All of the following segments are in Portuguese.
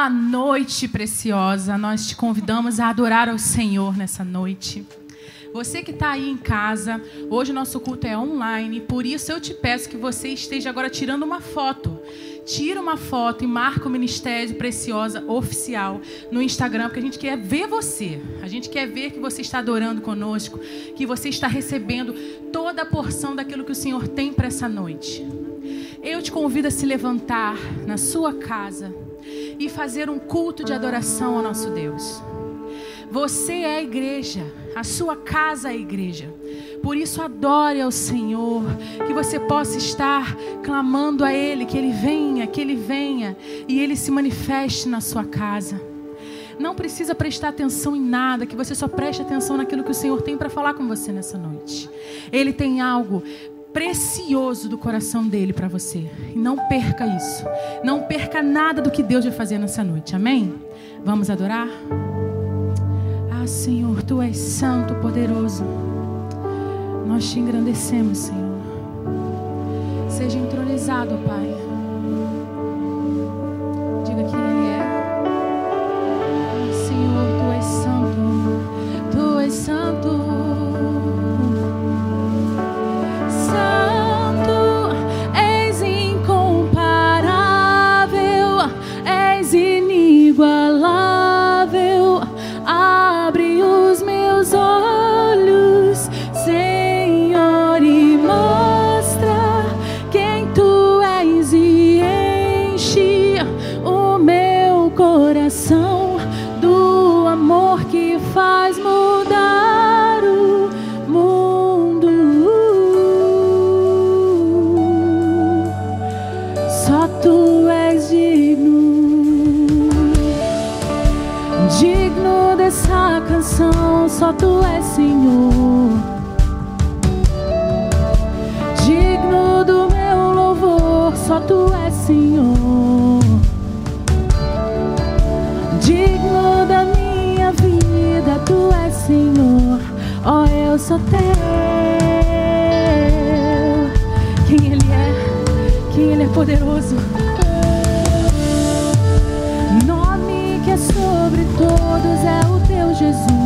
Boa noite, preciosa. Nós te convidamos a adorar ao Senhor nessa noite. Você que está aí em casa, hoje o nosso culto é online, por isso eu te peço que você esteja agora tirando uma foto. Tira uma foto e marca o Ministério Preciosa Oficial no Instagram, porque a gente quer ver você. A gente quer ver que você está adorando conosco, que você está recebendo toda a porção daquilo que o Senhor tem para essa noite. Eu te convido a se levantar na sua casa e fazer um culto de adoração ao nosso Deus. Você é a igreja, a sua casa é a igreja. Por isso, adore ao Senhor, que você possa estar clamando a Ele, que Ele venha, que Ele venha e Ele se manifeste na sua casa. Não precisa prestar atenção em nada, que você só preste atenção naquilo que o Senhor tem para falar com você nessa noite. Ele tem algo precioso do coração dele para você. E não perca isso. Não perca nada do que Deus vai fazer nessa noite. Amém? Vamos adorar? Ah, Senhor, tu és santo, poderoso. Nós te engrandecemos, Senhor. Seja entronizado, Pai. Diga que Ele é. Ah, Senhor, tu és santo. Tu és. Santo, Só tu és Senhor, digno do meu louvor. Só tu és Senhor, digno da minha vida. Tu és Senhor, ó, eu sou teu. Quem Ele é? Quem Ele é poderoso. Nome que é sobre todos é o teu Jesus.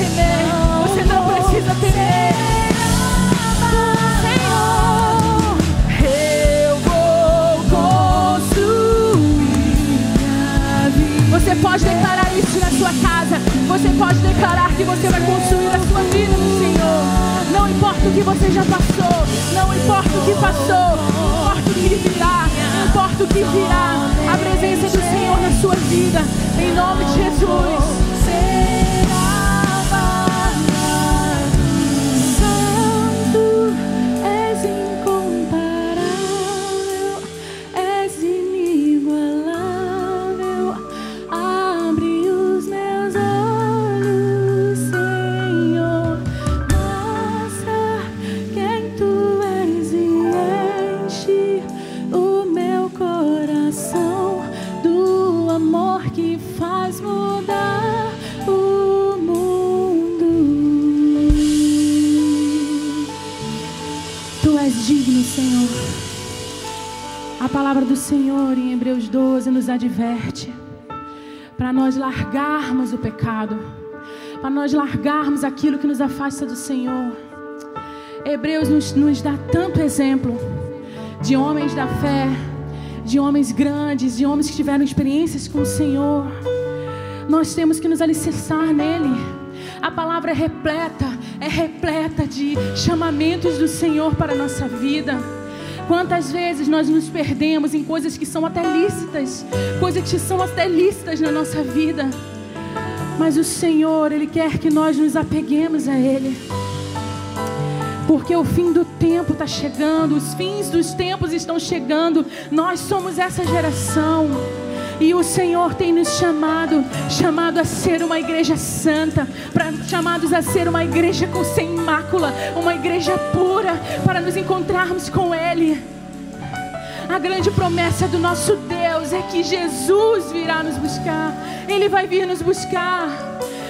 Temer, você não precisa temer. Senhor, eu vou construir minha vida. Você pode declarar isso na sua casa. Você pode declarar que você vai construir a sua vida no Senhor. Não importa o que você já passou, não importa o que passou, não importa o que virá, não importa o que virá. A presença do Senhor na sua vida, em nome de Jesus. 12 nos adverte para nós largarmos o pecado, para nós largarmos aquilo que nos afasta do Senhor. Hebreus nos, nos dá tanto exemplo de homens da fé, de homens grandes, de homens que tiveram experiências com o Senhor. Nós temos que nos alicerçar nele. A palavra é repleta, é repleta de chamamentos do Senhor para a nossa vida. Quantas vezes nós nos perdemos em coisas que são até lícitas, coisas que são até lícitas na nossa vida. Mas o Senhor, Ele quer que nós nos apeguemos a Ele. Porque o fim do tempo está chegando, os fins dos tempos estão chegando. Nós somos essa geração. E o Senhor tem nos chamado, chamado a ser uma igreja santa, pra, chamados a ser uma igreja com sem mácula, uma igreja pura, para nos encontrarmos com Ele. A grande promessa do nosso Deus é que Jesus virá nos buscar. Ele vai vir nos buscar.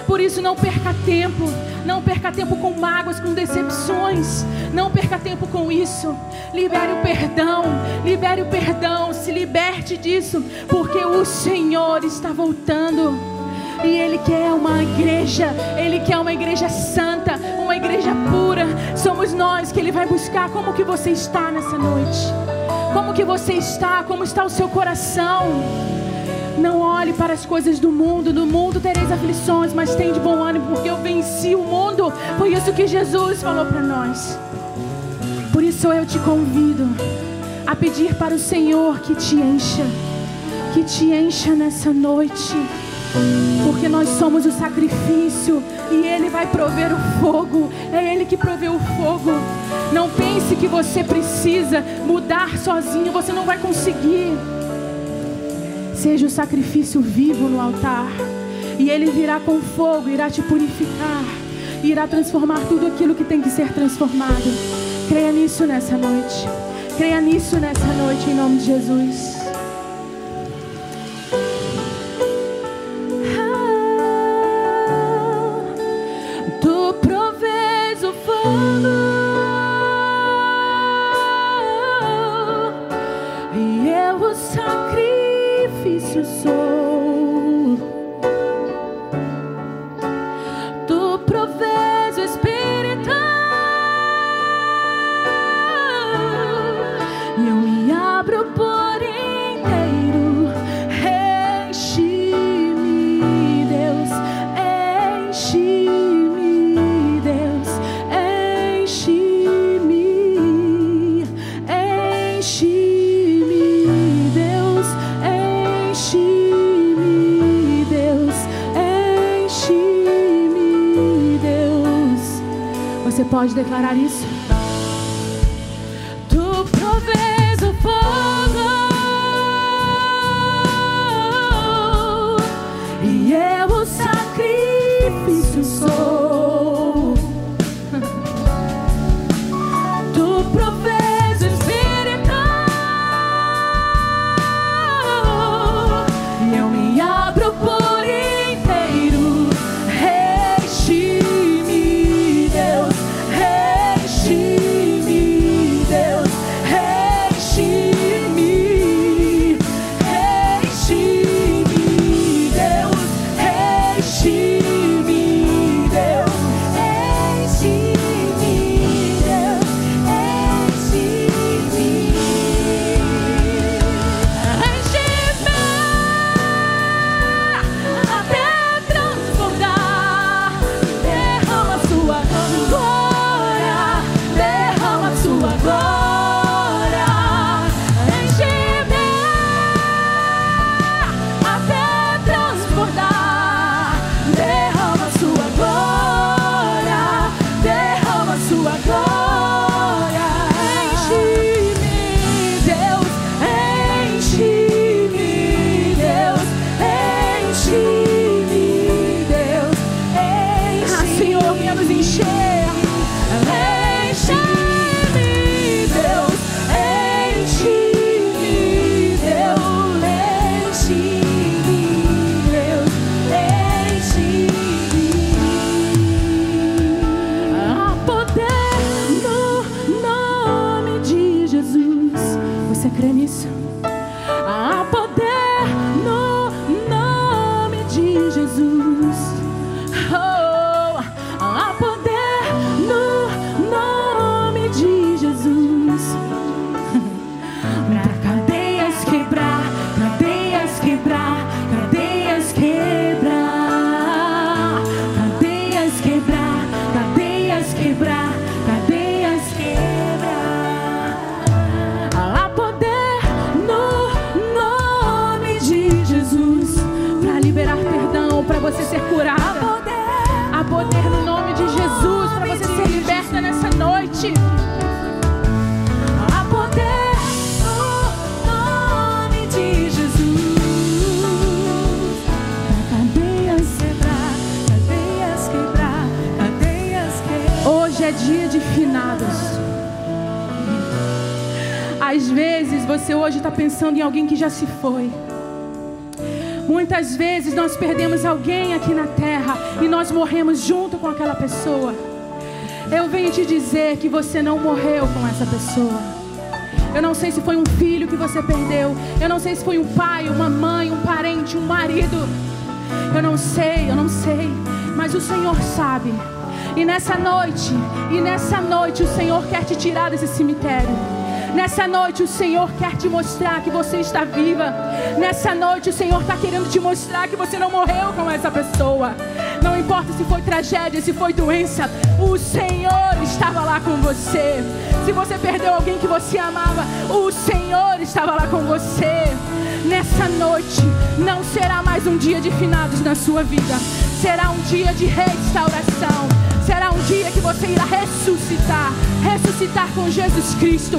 Por isso, não perca tempo. Não perca tempo com mágoas, com decepções. Não perca tempo com isso. Libere o perdão. Libere o perdão. Se liberte disso. Porque o Senhor está voltando. E Ele quer uma igreja. Ele quer uma igreja santa. Uma igreja pura. Somos nós que Ele vai buscar. Como que você está nessa noite? Como que você está? Como está o seu coração? Não olhe para as coisas do mundo. No mundo tereis aflições, mas tem de bom ânimo, porque eu venci o mundo. Foi isso que Jesus falou para nós. Por isso eu te convido a pedir para o Senhor que te encha, que te encha nessa noite. Porque nós somos o sacrifício e Ele vai prover o fogo. É Ele que provê o fogo. Não pense que você precisa mudar sozinho, você não vai conseguir. Seja o sacrifício vivo no altar. E Ele virá com fogo, irá te purificar, irá transformar tudo aquilo que tem que ser transformado. Creia nisso nessa noite. Creia nisso nessa noite, em nome de Jesus. Declarar isso? Já se foi. Muitas vezes nós perdemos alguém aqui na terra e nós morremos junto com aquela pessoa. Eu venho te dizer que você não morreu com essa pessoa. Eu não sei se foi um filho que você perdeu. Eu não sei se foi um pai, uma mãe, um parente, um marido. Eu não sei, eu não sei. Mas o Senhor sabe. E nessa noite, e nessa noite, o Senhor quer te tirar desse cemitério. Nessa noite o Senhor quer te mostrar que você está viva. Nessa noite o Senhor está querendo te mostrar que você não morreu com essa pessoa. Não importa se foi tragédia, se foi doença, o Senhor estava lá com você. Se você perdeu alguém que você amava, o Senhor estava lá com você. Nessa noite não será mais um dia de finados na sua vida, será um dia de restauração. Será um dia que você irá ressuscitar ressuscitar com Jesus Cristo.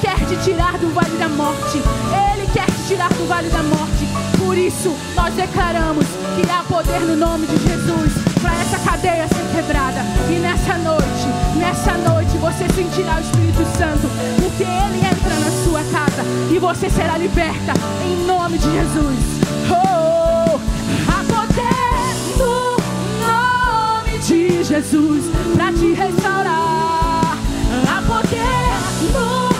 Quer te tirar do vale da morte. Ele quer te tirar do vale da morte. Por isso, nós declaramos que há poder no nome de Jesus para essa cadeia ser quebrada. E nessa noite, nessa noite, você sentirá o Espírito Santo, porque ele entra na sua casa e você será liberta em nome de Jesus. Oh, há poder no nome de Jesus para te restaurar. Há poder no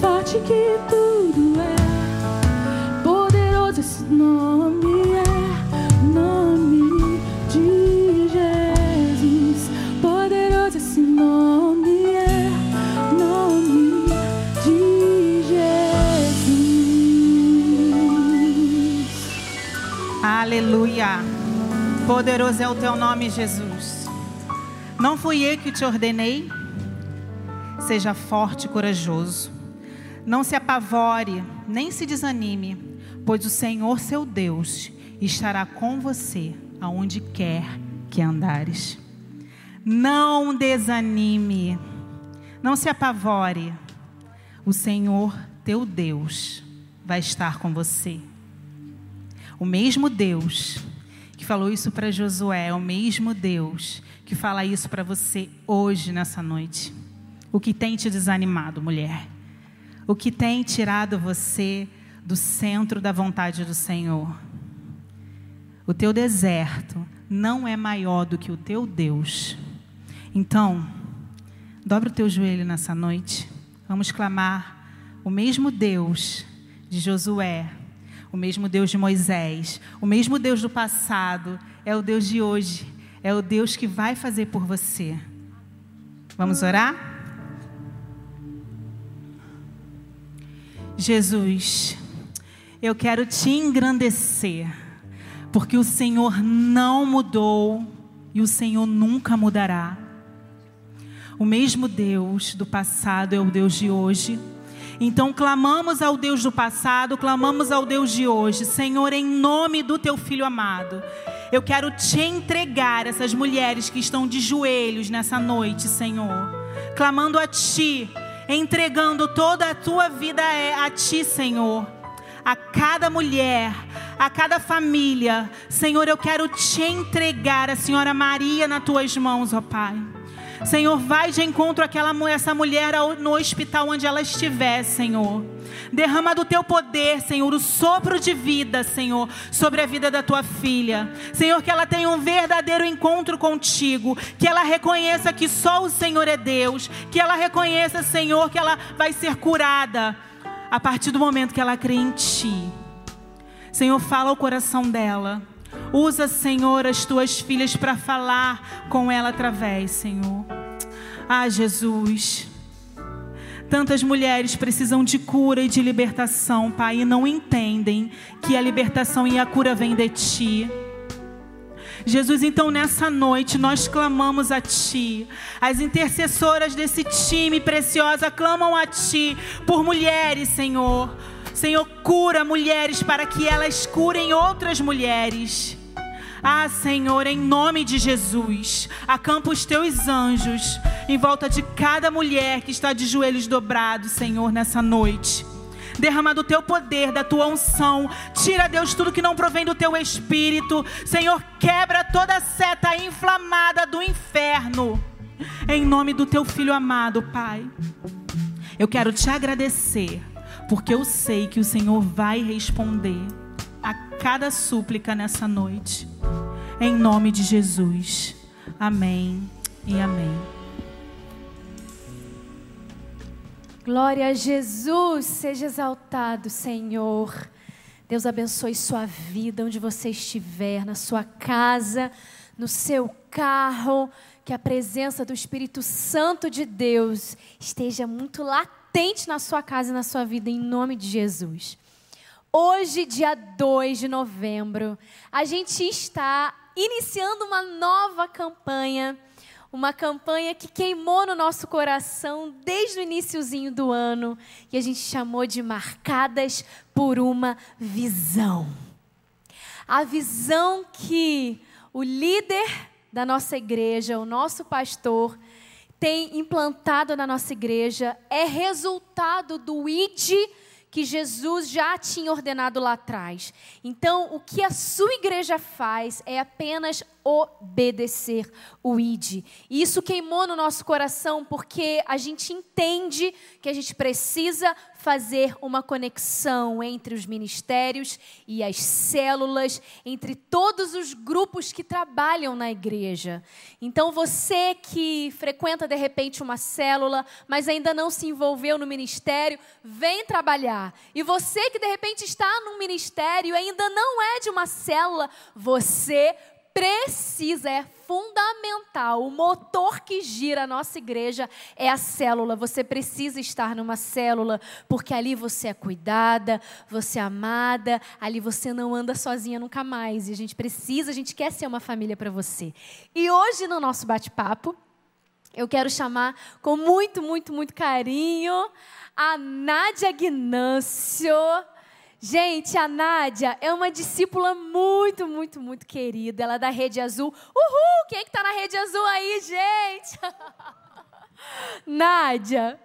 forte que tudo é. Poderoso esse nome é, nome de Jesus. Poderoso esse nome é, nome de Jesus. Aleluia. Poderoso é o teu nome, Jesus. Não fui eu que te ordenei? Seja forte e corajoso. Não se apavore, nem se desanime, pois o Senhor, seu Deus, estará com você aonde quer que andares. Não desanime, não se apavore. O Senhor, teu Deus, vai estar com você. O mesmo Deus que falou isso para Josué é o mesmo Deus que fala isso para você hoje, nessa noite. O que tem te desanimado, mulher? O que tem tirado você do centro da vontade do Senhor? O teu deserto não é maior do que o teu Deus. Então, dobra o teu joelho nessa noite. Vamos clamar o mesmo Deus de Josué, o mesmo Deus de Moisés, o mesmo Deus do passado, é o Deus de hoje, é o Deus que vai fazer por você. Vamos orar? Jesus, eu quero te engrandecer, porque o Senhor não mudou e o Senhor nunca mudará. O mesmo Deus do passado é o Deus de hoje. Então clamamos ao Deus do passado, clamamos ao Deus de hoje. Senhor, em nome do teu filho amado, eu quero te entregar essas mulheres que estão de joelhos nessa noite, Senhor, clamando a ti, entregando toda a tua vida a ti, Senhor. A cada mulher, a cada família, Senhor, eu quero te entregar a Senhora Maria nas tuas mãos, ó Pai. Senhor, vai de encontro àquela essa mulher no hospital onde ela estiver, Senhor. Derrama do teu poder, Senhor, o sopro de vida, Senhor, sobre a vida da tua filha. Senhor, que ela tenha um verdadeiro encontro contigo, que ela reconheça que só o Senhor é Deus, que ela reconheça, Senhor, que ela vai ser curada a partir do momento que ela crê em ti. Senhor, fala o coração dela. Usa, Senhor, as tuas filhas para falar com ela através, Senhor. Ah, Jesus. Tantas mulheres precisam de cura e de libertação, Pai, e não entendem que a libertação e a cura vêm de Ti. Jesus, então nessa noite nós clamamos a Ti. As intercessoras desse time preciosa clamam a Ti por mulheres, Senhor Senhor, cura mulheres para que elas curem outras mulheres. Ah, Senhor, em nome de Jesus, acampa os teus anjos em volta de cada mulher que está de joelhos dobrados, Senhor, nessa noite. Derrama do teu poder, da tua unção. Tira, Deus, tudo que não provém do teu espírito. Senhor, quebra toda seta inflamada do inferno. Em nome do teu filho amado, Pai. Eu quero te agradecer porque eu sei que o Senhor vai responder a cada súplica nessa noite. Em nome de Jesus. Amém e amém. Glória a Jesus, seja exaltado, Senhor. Deus abençoe sua vida, onde você estiver, na sua casa, no seu carro. Que a presença do Espírito Santo de Deus esteja muito latente na sua casa e na sua vida, em nome de Jesus. Hoje, dia 2 de novembro, a gente está iniciando uma nova campanha, uma campanha que queimou no nosso coração desde o iníciozinho do ano, e a gente chamou de Marcadas por uma Visão. A visão que o líder da nossa igreja, o nosso pastor, tem implantado na nossa igreja é resultado do ID que Jesus já tinha ordenado lá atrás. Então, o que a sua igreja faz é apenas obedecer o ID. E isso queimou no nosso coração porque a gente entende que a gente precisa fazer uma conexão entre os ministérios e as células, entre todos os grupos que trabalham na igreja. Então, você que frequenta de repente uma célula, mas ainda não se envolveu no ministério, vem trabalhar. E você que de repente está num ministério e ainda não é de uma célula, você precisa, é fundamental. O motor que gira a nossa igreja é a célula. Você precisa estar numa célula, porque ali você é cuidada, você é amada, ali você não anda sozinha nunca mais. E a gente precisa, a gente quer ser uma família para você. E hoje, no nosso bate-papo, eu quero chamar com muito, muito, muito carinho a Nádia Gnâncio. Gente, a Nádia é uma discípula muito, muito, muito querida. Ela é da Rede Azul. Uhul! Quem é que tá na Rede Azul aí, gente? Nádia,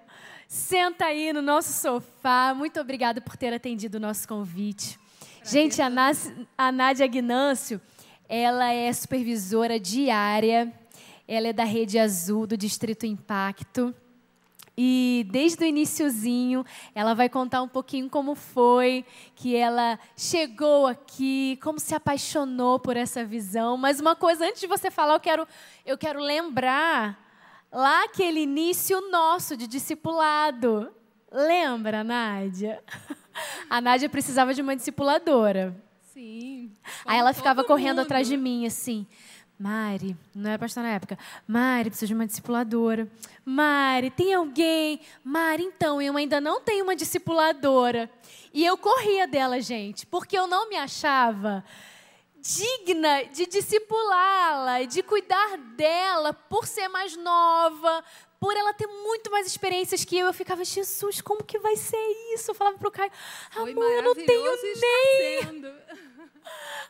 senta aí no nosso sofá. Muito obrigada por ter atendido o nosso convite. Gente, a, a Nádia Gnâncio, ela é supervisora diária. Ela é da Rede Azul, do Distrito Impacto. E desde o iníciozinho, ela vai contar um pouquinho como foi que ela chegou aqui, como se apaixonou por essa visão. Mas uma coisa, antes de você falar, eu quero, eu quero lembrar lá aquele início nosso de discipulado. Lembra, Nádia? A Nádia precisava de uma discipuladora. Sim. Aí ela ficava correndo mundo. atrás de mim, assim. Mari, não era pastor na época. Mari, preciso de uma discipuladora. Mari, tem alguém? Mari, então, eu ainda não tenho uma discipuladora. E eu corria dela, gente, porque eu não me achava digna de discipulá-la, de cuidar dela por ser mais nova, por ela ter muito mais experiências que eu. Eu ficava, Jesus, como que vai ser isso? Eu falava pro Caio, amor, eu não tenho nem.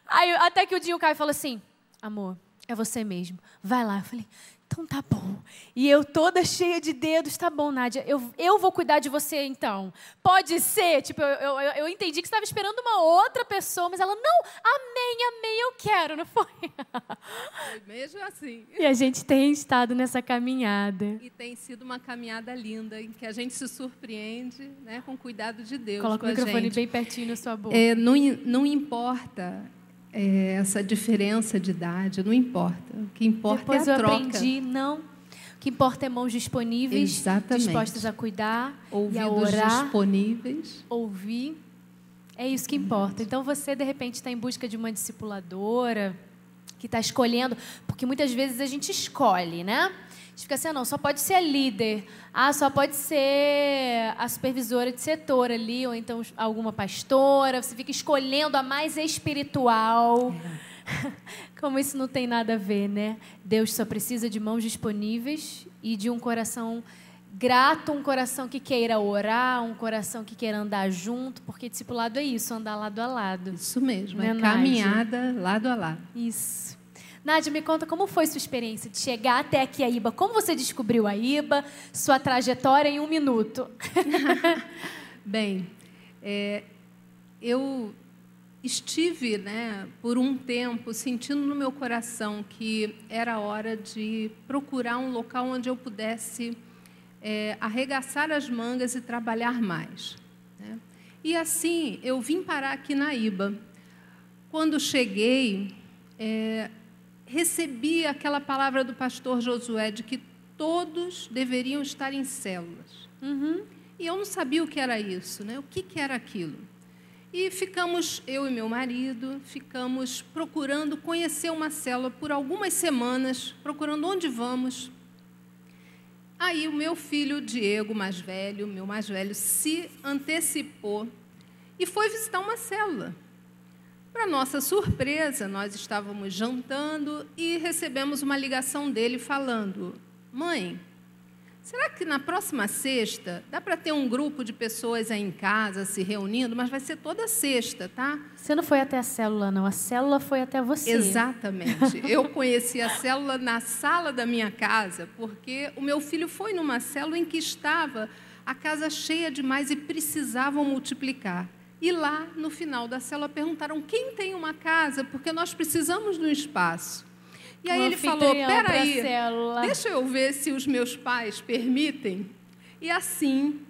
Aí, até que o dia o Caio falou assim, amor, é você mesmo. Vai lá. Eu falei, então tá bom. E eu toda cheia de dedos, tá bom, Nádia, eu, eu vou cuidar de você então. Pode ser? Tipo, eu, eu, eu entendi que você estava esperando uma outra pessoa, mas ela, não, amém, amém, eu quero, não foi? Foi mesmo assim. E a gente tem estado nessa caminhada. E tem sido uma caminhada linda, em que a gente se surpreende né, com o cuidado de Deus. Coloca o microfone gente. bem pertinho na sua boca. É, não, não importa é, essa diferença de idade, não importa. O que importa Depois é a eu troca. aprendi, não. O que importa é mãos disponíveis, Exatamente. dispostas a cuidar e a Ouvidos orar, disponíveis. ouvir. É isso que importa. Então você, de repente, está em busca de uma discipuladora, que está escolhendo, porque muitas vezes a gente escolhe, né? A gente fica assim, ah, não, só pode ser a líder, ah, só pode ser a supervisora de setor ali, ou então alguma pastora, você fica escolhendo a mais espiritual. Como isso não tem nada a ver, né? Deus só precisa de mãos disponíveis e de um coração grato, um coração que queira orar, um coração que queira andar junto, porque discipulado é isso, andar lado a lado. Isso mesmo, Né, é Nádia? caminhada lado a lado. Isso. Nádia, me conta como foi sua experiência de chegar até aqui a IBA. Como você descobriu a IBA, sua trajetória em um minuto? Bem, é, eu estive, né, por um tempo, sentindo no meu coração que era hora de procurar um local onde eu pudesse é, arregaçar as mangas e trabalhar mais. né. E assim, eu vim parar aqui na IBA. Quando cheguei, é, recebi aquela palavra do pastor Josué de que todos deveriam estar em células. E eu não sabia o que era isso, né? O que, que era aquilo? E ficamos, eu e meu marido, ficamos procurando conhecer uma célula por algumas semanas, procurando onde vamos. Aí o meu filho Diego, mais velho, meu mais velho, se antecipou e foi visitar uma célula. Para nossa surpresa, nós estávamos jantando e recebemos uma ligação dele falando: Mãe, será que na próxima sexta dá para ter um grupo de pessoas aí em casa se reunindo? Mas vai ser toda sexta, tá? Você não foi até a célula, não. A célula foi até você. Exatamente. Eu conheci a célula na sala da minha casa, porque o meu filho foi numa célula em que estava a casa cheia demais e precisavam multiplicar. E lá, no final da célula, perguntaram quem tem uma casa, porque nós precisamos de um espaço. E aí Um ele falou: peraí, célula." deixa eu ver se os meus pais permitem. E assim,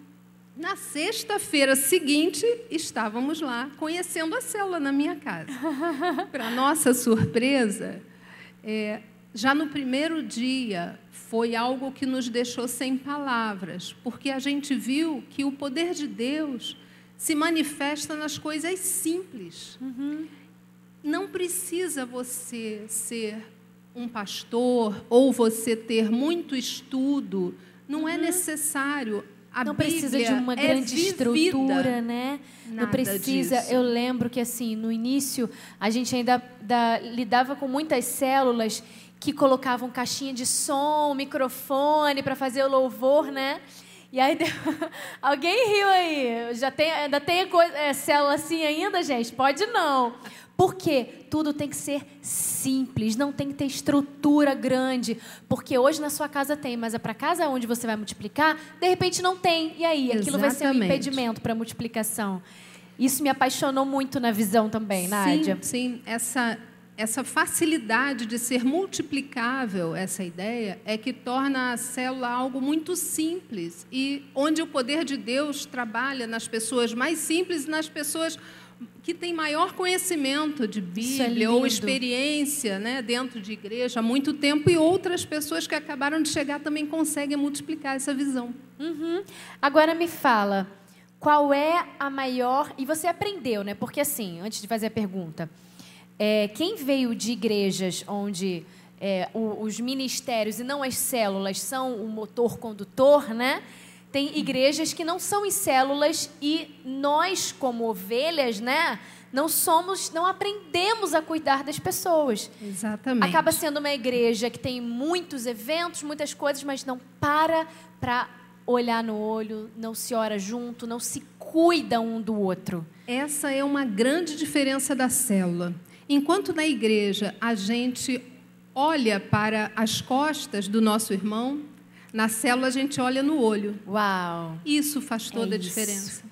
na sexta-feira seguinte, estávamos lá conhecendo a célula na minha casa. Para nossa surpresa, é, já no primeiro dia foi algo que nos deixou sem palavras, porque a gente viu que o poder de Deus se manifesta nas coisas simples. Não precisa você ser um pastor ou você ter muito estudo, não é necessário. A Uhum. não precisa de Bíblia uma é grande vivida. estrutura, né? não Nada precisa. disso. Eu lembro que assim, no início, a gente ainda da- lidava com muitas células que colocavam caixinha de som, microfone para fazer o louvor, né? E aí deu- alguém riu aí. Já tem, ainda tem coisa, é, célula assim ainda, gente? Pode não. Porque tudo tem que ser simples, não tem que ter estrutura grande. Porque hoje na sua casa tem, mas é para casa onde você vai multiplicar, de repente não tem. E aí? Aquilo vai ser um Exatamente. impedimento para multiplicação. Isso me apaixonou muito na visão também, Nádia. Sim, sim. Essa, essa facilidade de ser multiplicável, essa ideia, é que torna a célula algo muito simples e onde o poder de Deus trabalha nas pessoas mais simples e nas pessoas que têm maior conhecimento de é Bíblia ou lindo. experiência né, dentro de igreja há muito tempo e outras pessoas que acabaram de chegar também conseguem multiplicar essa visão. Uhum. Agora me fala, qual é a maior. E você aprendeu, né? Porque assim, antes de fazer a pergunta, é, quem veio de igrejas onde é, o- os ministérios e não as células são o motor condutor, né? Tem igrejas que não são em células e nós, como ovelhas, né? Não somos, não aprendemos a cuidar das pessoas. Exatamente. Acaba sendo uma igreja que tem muitos eventos, muitas coisas, mas não para para olhar no olho, não se ora junto, não se cuida um do outro. Essa é uma grande diferença da célula. Enquanto na igreja a gente olha para as costas do nosso irmão, na célula a gente olha no olho. Uau! Isso faz toda a isso. diferença.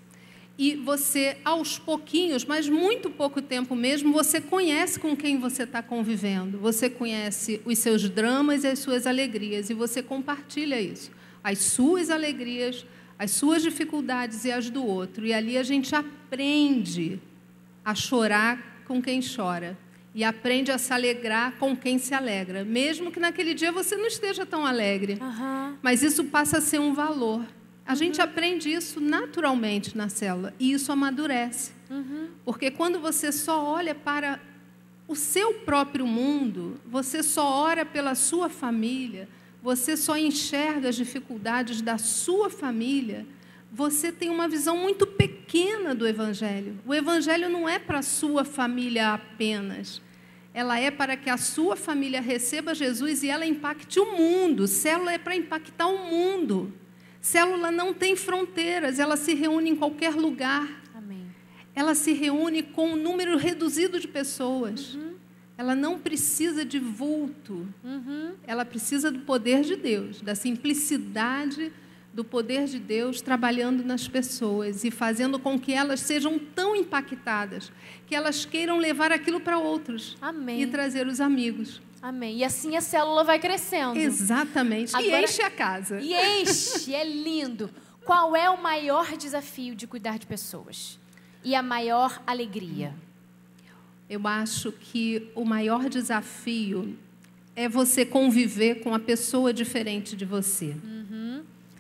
E você, aos pouquinhos, mas muito pouco tempo mesmo, você conhece com quem você está convivendo. Você conhece os seus dramas e as suas alegrias. E você compartilha isso. As suas alegrias, as suas dificuldades e as do outro. E ali a gente aprende a chorar com quem chora. E aprende a se alegrar com quem se alegra. Mesmo que naquele dia você não esteja tão alegre. Aham. Mas isso passa a ser um valor. A gente aprende isso naturalmente na célula e isso amadurece. Porque quando você só olha para o seu próprio mundo, você só ora pela sua família, você só enxerga as dificuldades da sua família, você tem uma visão muito pequena do Evangelho. O Evangelho não é para a sua família apenas. Ela é para que a sua família receba Jesus e ela impacte o mundo. Célula é para impactar o mundo. Célula não tem fronteiras, ela se reúne em qualquer lugar. Amém. Ela se reúne com um número reduzido de pessoas. Ela não precisa de vulto. Ela precisa do poder de Deus, da simplicidade do poder de Deus trabalhando nas pessoas e fazendo com que elas sejam tão impactadas que elas queiram levar aquilo para outros Amém. e trazer os amigos. Amém. E assim a célula vai crescendo. Exatamente. E Agora- enche a casa. E enche, é lindo. Qual é o maior desafio de cuidar de pessoas? E a maior alegria? Eu acho que o maior desafio é você conviver com a pessoa diferente de você.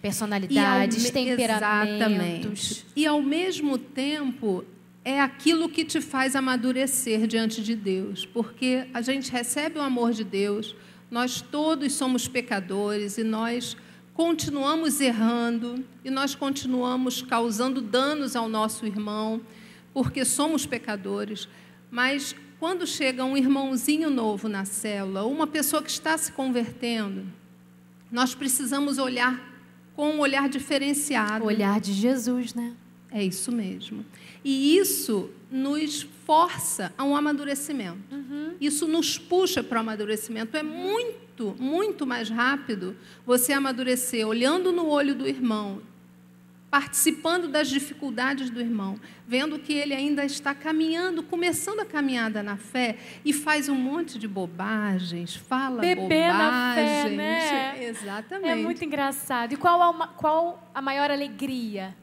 Personalidades, me- temperamentos. Exatamente. E ao mesmo tempo é aquilo que te faz amadurecer diante de Deus, porque a gente recebe o amor de Deus, nós todos somos pecadores e nós continuamos errando e nós continuamos causando danos ao nosso irmão, porque somos pecadores. Mas quando chega um irmãozinho novo na célula, uma pessoa que está se convertendo, nós precisamos olhar com um olhar diferenciado. O olhar de Jesus, né? É isso mesmo. E isso nos força a um amadurecimento. Isso nos puxa para o amadurecimento. É muito, muito mais rápido você amadurecer olhando no olho do irmão, participando das dificuldades do irmão, vendo que ele ainda está caminhando, começando a caminhada na fé e faz um monte de bobagens, fala Bebê na fé, bobagens. né? Exatamente. É muito engraçado. E qual a, qual a maior alegria?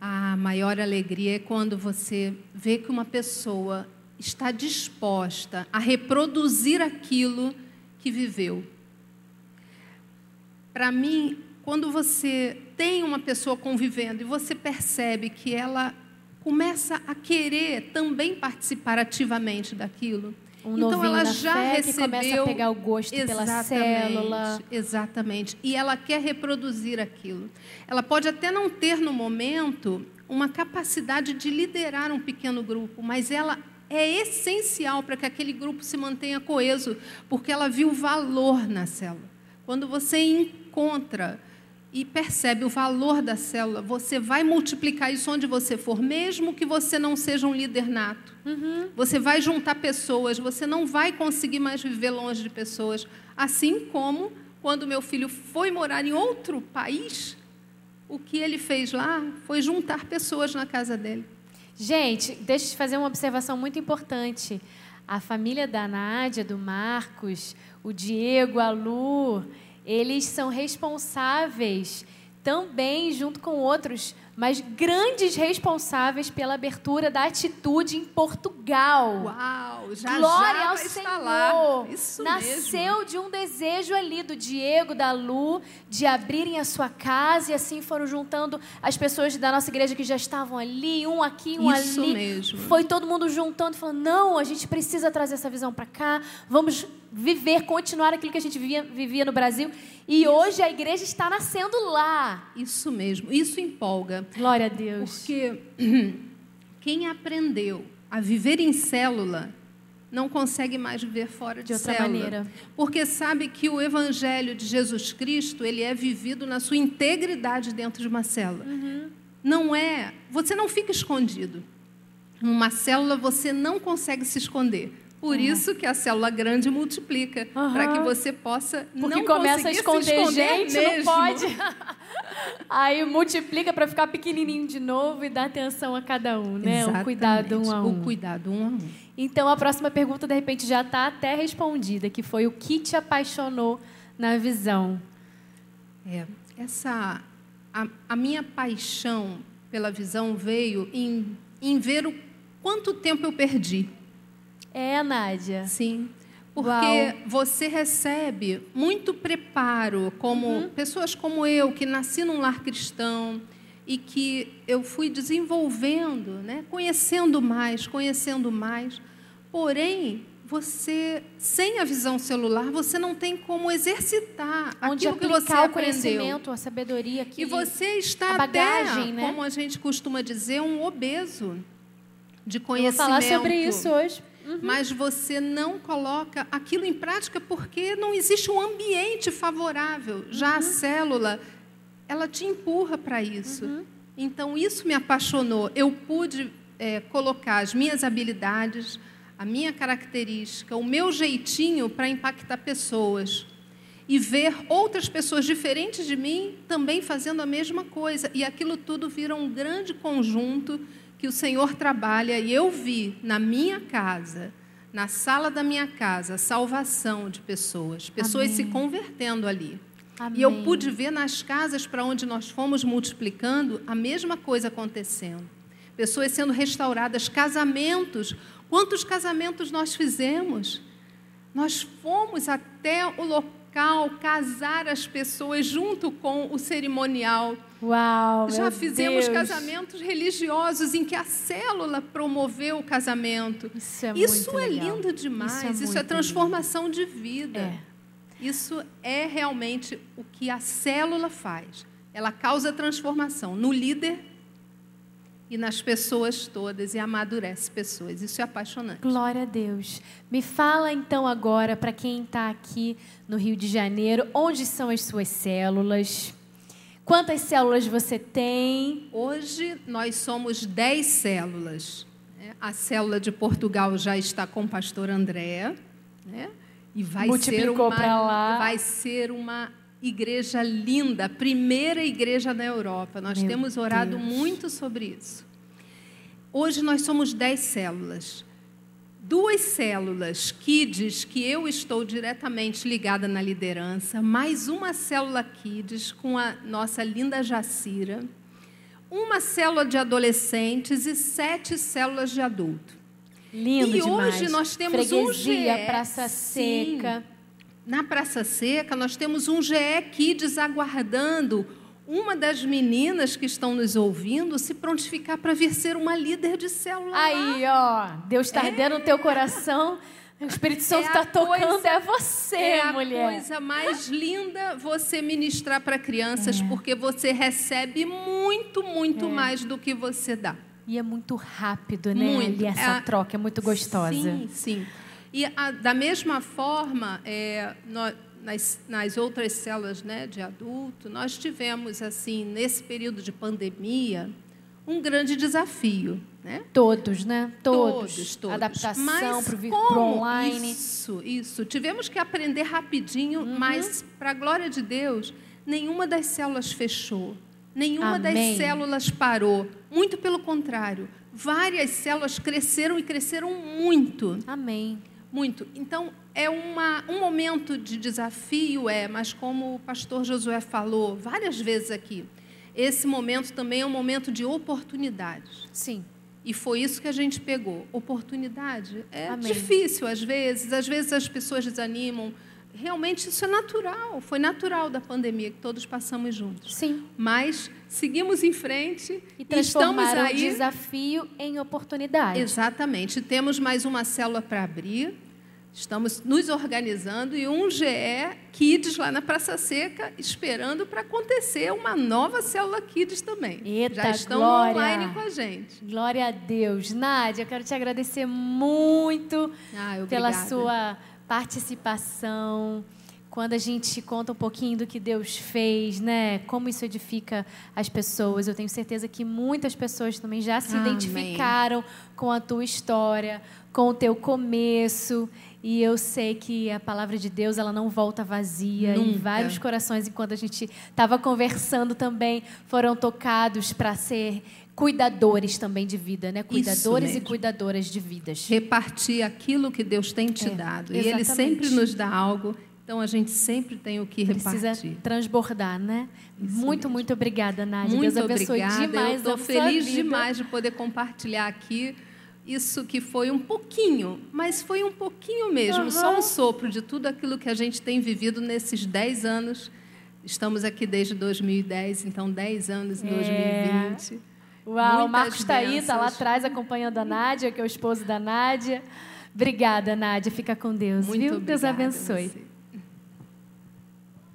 A maior alegria é quando você vê que uma pessoa está disposta a reproduzir aquilo que viveu. Para mim, quando você tem uma pessoa convivendo e você percebe que ela começa a querer também participar ativamente daquilo, Um então ela já recebeu começa a pegar o gosto pela Exatamente, célula. Exatamente. E ela quer reproduzir aquilo. Ela pode até não ter no momento uma capacidade de liderar um pequeno grupo, mas ela é essencial para que aquele grupo se mantenha coeso, porque ela viu valor na célula. Quando você encontra e percebe o valor da célula, você vai multiplicar isso onde você for, mesmo que você não seja um líder nato. Você vai juntar pessoas, você não vai conseguir mais viver longe de pessoas. Assim como quando meu filho foi morar em outro país, o que ele fez lá foi juntar pessoas na casa dele. Gente, deixa eu te fazer uma observação muito importante. A família da Nádia, do Marcos, o Diego, a Lu, eles são responsáveis também, junto com outros, mas grandes responsáveis pela abertura da atitude em Portugal. Uau, já Glória já ao Senhor. Isso Nasceu mesmo. de um desejo ali do Diego, da Lu, de abrirem a sua casa e assim foram juntando as pessoas da nossa igreja que já estavam ali, um aqui, um Isso ali. mesmo. Foi todo mundo juntando, falando: não, a gente precisa trazer essa visão para cá, vamos viver, continuar aquilo que a gente vivia, vivia no Brasil. E hoje a igreja está nascendo lá. Isso mesmo, isso empolga. Glória a Deus. Porque quem aprendeu a viver em célula não consegue mais viver fora de, De outra célula. maneira. Porque sabe que o evangelho de Jesus Cristo, ele é vivido na sua integridade dentro de uma célula. Uhum. Não é, você não fica escondido. Numa célula você não consegue se esconder. Por isso que a célula grande multiplica, Aham. para que você possa Porque não começa a esconder, esconder gente, mesmo. não pode. Aí multiplica para ficar pequenininho de novo e dá atenção a cada um, né? O cuidado um a Exatamente, um. O cuidado um a um. Então a próxima pergunta de repente já está até respondida, que foi o que te apaixonou na visão? É, essa a, a minha paixão pela visão veio em, em ver o quanto tempo eu perdi. É, Nádia. Sim. Porque Uau. você recebe muito preparo, como Uhum. pessoas como eu, que nasci num lar cristão e que eu fui desenvolvendo, né? conhecendo mais, conhecendo mais. Porém, você, sem a visão celular, você não tem como exercitar Onde aquilo que você o aprendeu. conhecimento, a sabedoria que E você está bagagem, até, né? como a gente costuma dizer, um obeso de Eu vou conhecimento. falar sobre isso hoje. Mas você não coloca aquilo em prática porque não existe um ambiente favorável. Já Uhum. a célula, ela te empurra para isso. Uhum. Então, isso me apaixonou. Eu pude eh, colocar as minhas habilidades, a minha característica, o meu jeitinho para impactar pessoas. E ver outras pessoas diferentes de mim também fazendo a mesma coisa. E aquilo tudo vira um grande conjunto que o Senhor trabalha. E eu vi na minha casa, na sala da minha casa, a salvação de pessoas, pessoas Amém. se convertendo ali. Amém. E eu pude ver nas casas para onde nós fomos multiplicando a mesma coisa acontecendo. Pessoas sendo restauradas, casamentos. Quantos casamentos nós fizemos? Nós fomos até o local casar as pessoas junto com o cerimonial. Uau, Já fizemos Deus. casamentos religiosos em que a célula promoveu o casamento. Isso é Isso muito é lindo demais. Isso é Isso é, transformação de vida. É. Isso é realmente o que a célula faz. Ela causa transformação no líder e nas pessoas todas e amadurece pessoas. Isso é apaixonante. Glória a Deus. Me fala então agora para quem está aqui no Rio de Janeiro, onde são as suas células? Quantas células você tem? Hoje nós somos 10 células. né? A célula de Portugal já está com o pastor André, né? E vai ser Multiplicou uma pra lá. vai ser uma igreja linda, primeira igreja na Europa. Nós Meu temos orado Deus. muito sobre isso. Hoje nós somos 10 células. Duas células Kids, que eu estou diretamente ligada na liderança, mais uma célula Kids com a nossa linda Jacira, uma célula de adolescentes e sete células de adulto. Lindo E demais. hoje nós temos um Freguesia, GE, Praça sim. Na Praça Seca, nós temos um GE Kids aguardando uma das meninas que estão nos ouvindo se prontificar para vir ser uma líder de célula. Aí, ó, Deus está ardendo no teu coração. O Espírito Santo É está a tocando, coisa- é você, é a mulher. coisa mais linda você ministrar para crianças, É. porque você recebe muito, muito mais do que você dá. E é muito rápido, né? Muito. Ali, essa É- troca é muito gostosa. Sim, sim. E a- da mesma forma, é, nas, nas outras células né, de adulto, nós tivemos, assim, nesse período de pandemia, um grande desafio. Né? Todos, né? Todos. Todos, todos. Adaptação para o online. Isso, isso. Tivemos que aprender rapidinho, Uhum. mas, para a glória de Deus, nenhuma das células fechou. Nenhuma Amém. das células parou. Muito pelo contrário. Várias células cresceram e cresceram muito. Amém. Muito. Então, é uma, um momento de desafio, é, mas como o pastor Josué falou várias vezes aqui, esse momento também é um momento de oportunidades. Sim. E foi isso que a gente pegou. Oportunidade é Amém. difícil às vezes, às vezes as pessoas desanimam. Realmente isso é natural, foi natural da pandemia que todos passamos juntos. Sim. Mas seguimos em frente E estamos transformaram o aí desafio em oportunidade. Exatamente. Temos mais uma célula para abrir. Estamos nos organizando e um GE Kids lá na Praça Seca, esperando para acontecer uma nova célula Kids também. Eita, Já estão glória. online com a gente. Glória a Deus. Nádia, eu quero te agradecer muito Ah, pela sua participação. Quando a gente conta um pouquinho do que Deus fez, né? Como isso edifica as pessoas. Eu tenho certeza que muitas pessoas também já se Amém. identificaram com a tua história, com o teu começo. E eu sei que a palavra de Deus ela não volta vazia. Nunca. vários corações, enquanto a gente estava conversando também, foram tocados para ser cuidadores também de vida, né? Cuidadores e mesmo. cuidadoras de vidas. Repartir aquilo que Deus tem te É, dado. E Ele exatamente. sempre nos dá algo, então a gente sempre tem o que Precisa repartir. transbordar, né? muito, muito obrigada, Nádia. Muito Deus abençoe obrigada. demais estou feliz demais de poder compartilhar aqui isso que foi um pouquinho, mas foi um pouquinho mesmo, só Aham. um sopro de tudo aquilo que a gente tem vivido nesses 10 anos. Estamos aqui desde 2010, então 10 anos em É. 2020. Uau, o Marcos está aí, está lá atrás acompanhando a Nádia, que é o esposo da Nádia. Obrigada, Nádia. Fica com Deus, Muito viu? Deus abençoe. você.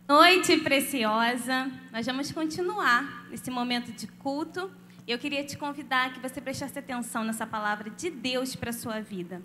Noite preciosa, nós vamos continuar nesse momento de culto. Eu queria te convidar que você prestasse atenção nessa palavra de Deus para a sua vida.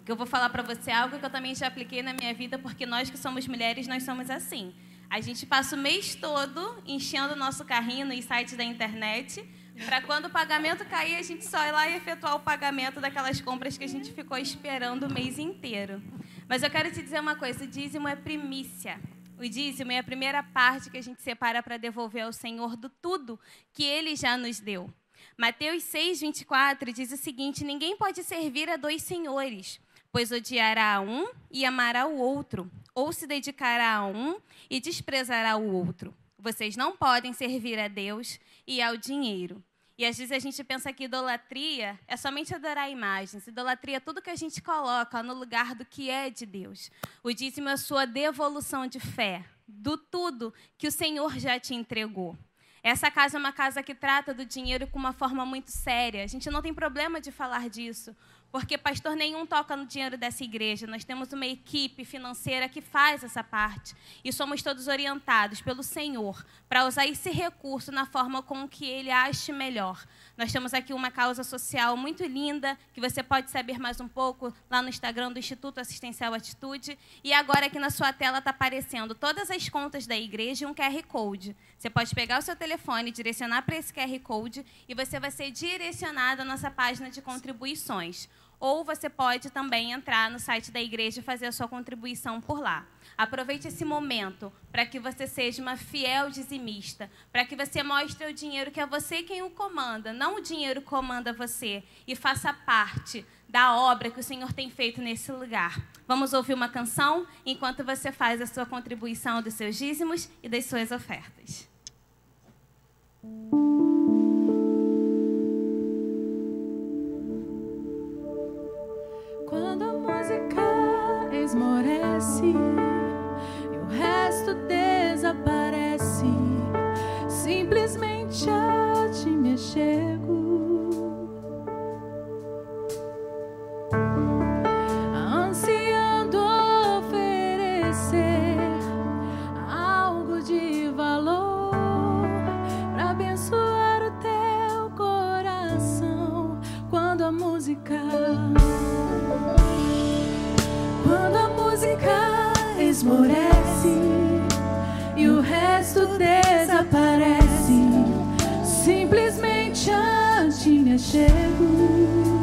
O que eu vou falar para você algo que eu também já apliquei na minha vida, porque nós que somos mulheres, nós somos assim. A gente passa o mês todo enchendo o nosso carrinho nos sites da internet, para quando o pagamento cair, a gente só ir lá e efetuar o pagamento daquelas compras que a gente ficou esperando o mês inteiro. Mas eu quero te dizer uma coisa: o dízimo é primícia. O dízimo é a primeira parte que a gente separa para devolver ao Senhor do tudo que Ele já nos deu. Mateus 6, 24 diz o seguinte: Ninguém pode servir a dois senhores, pois odiará a um e amará o outro, ou se dedicará a um e desprezará o outro. Vocês não podem servir a Deus e ao dinheiro. E às vezes a gente pensa que idolatria é somente adorar imagens. Idolatria é tudo que a gente coloca no lugar do que é de Deus. O dízimo é a sua devolução de fé, do tudo que o Senhor já te entregou. Essa casa é uma casa que trata do dinheiro com uma forma muito séria. A gente não tem problema de falar disso, porque pastor nenhum toca no dinheiro dessa igreja. Nós temos uma equipe financeira que faz essa parte e somos todos orientados pelo Senhor para usar esse recurso na forma com que ele ache melhor. Nós temos aqui uma causa social muito linda, que você pode saber mais um pouco lá no Instagram do Instituto Assistencial Atitude. E agora aqui na sua tela está aparecendo todas as contas da igreja e um QR Code. Você pode pegar o seu telefone, direcionar para esse QR Code e você vai ser direcionado à nossa página de contribuições. Ou você pode também entrar no site da igreja e fazer a sua contribuição por lá. Aproveite esse momento para que você seja uma fiel dizimista, para que você mostre ao dinheiro que é você quem o comanda, não o dinheiro comanda você, e faça parte da obra que o Senhor tem feito nesse lugar. Vamos ouvir uma canção enquanto você faz a sua contribuição dos seus dízimos e das suas ofertas. Quando a música esmorece o desaparece, simplesmente a ti me chego. Ansiando oferecer algo de valor para abençoar o teu coração. Quando a música quando a música esmorece ti me achego.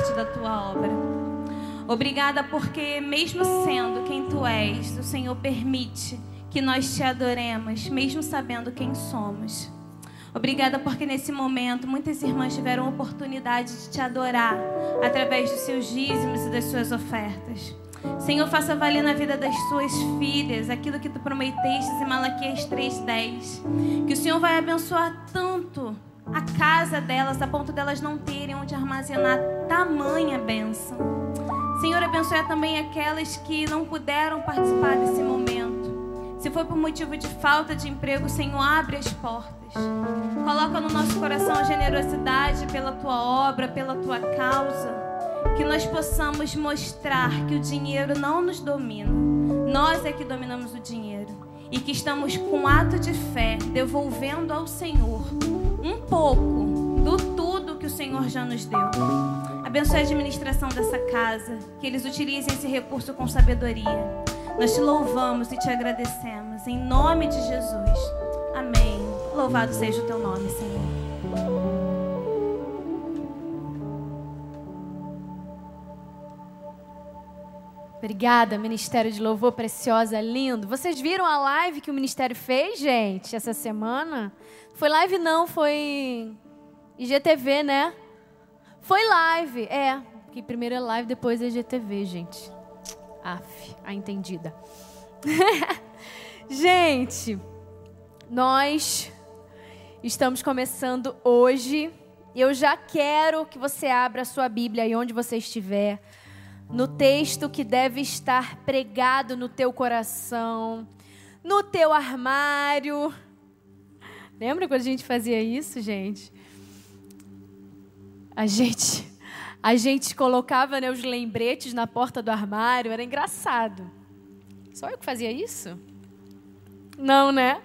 Parte da tua obra. Obrigada porque, mesmo sendo quem tu és, o Senhor permite que nós te adoremos, mesmo sabendo quem somos. Obrigada porque nesse momento muitas irmãs tiveram a oportunidade de te adorar através dos seus dízimos e das suas ofertas. Senhor, faça valer na vida das suas filhas aquilo que tu prometeste em Malaquias 3:10. Que o Senhor vai abençoar tanto a casa delas a ponto delas não terem onde armazenar tamanha bênção. Senhor, abençoe também aquelas que não puderam participar desse momento. Se for por motivo de falta de emprego, Senhor, abre as portas. Coloca no nosso coração a generosidade pela tua obra, pela tua causa. Que nós possamos mostrar que o dinheiro não nos domina. Nós é que dominamos o dinheiro. E que estamos com ato de fé, devolvendo ao Senhor um pouco do tudo que o Senhor já nos deu. Abençoe a administração dessa casa. Que eles utilizem esse recurso com sabedoria. Nós te louvamos e te agradecemos. Em nome de Jesus. Amém. Louvado seja o teu nome, Senhor. Obrigada, Ministério de Louvor Preciosa, lindo. Vocês viram a live que o Ministério fez, gente, essa semana? Foi live não, foi IGTV, né? Foi live, é. Que primeiro é live, depois é IGTV, gente. Af, a entendida. gente, nós Estamos começando hoje. Eu já quero que você abra a sua Bíblia aí onde você estiver, no texto que deve estar pregado no teu coração, no teu armário. Lembra quando a gente fazia isso, gente? A gente, a gente colocava né, os lembretes na porta do armário, era engraçado. Só eu que fazia isso? Não, né?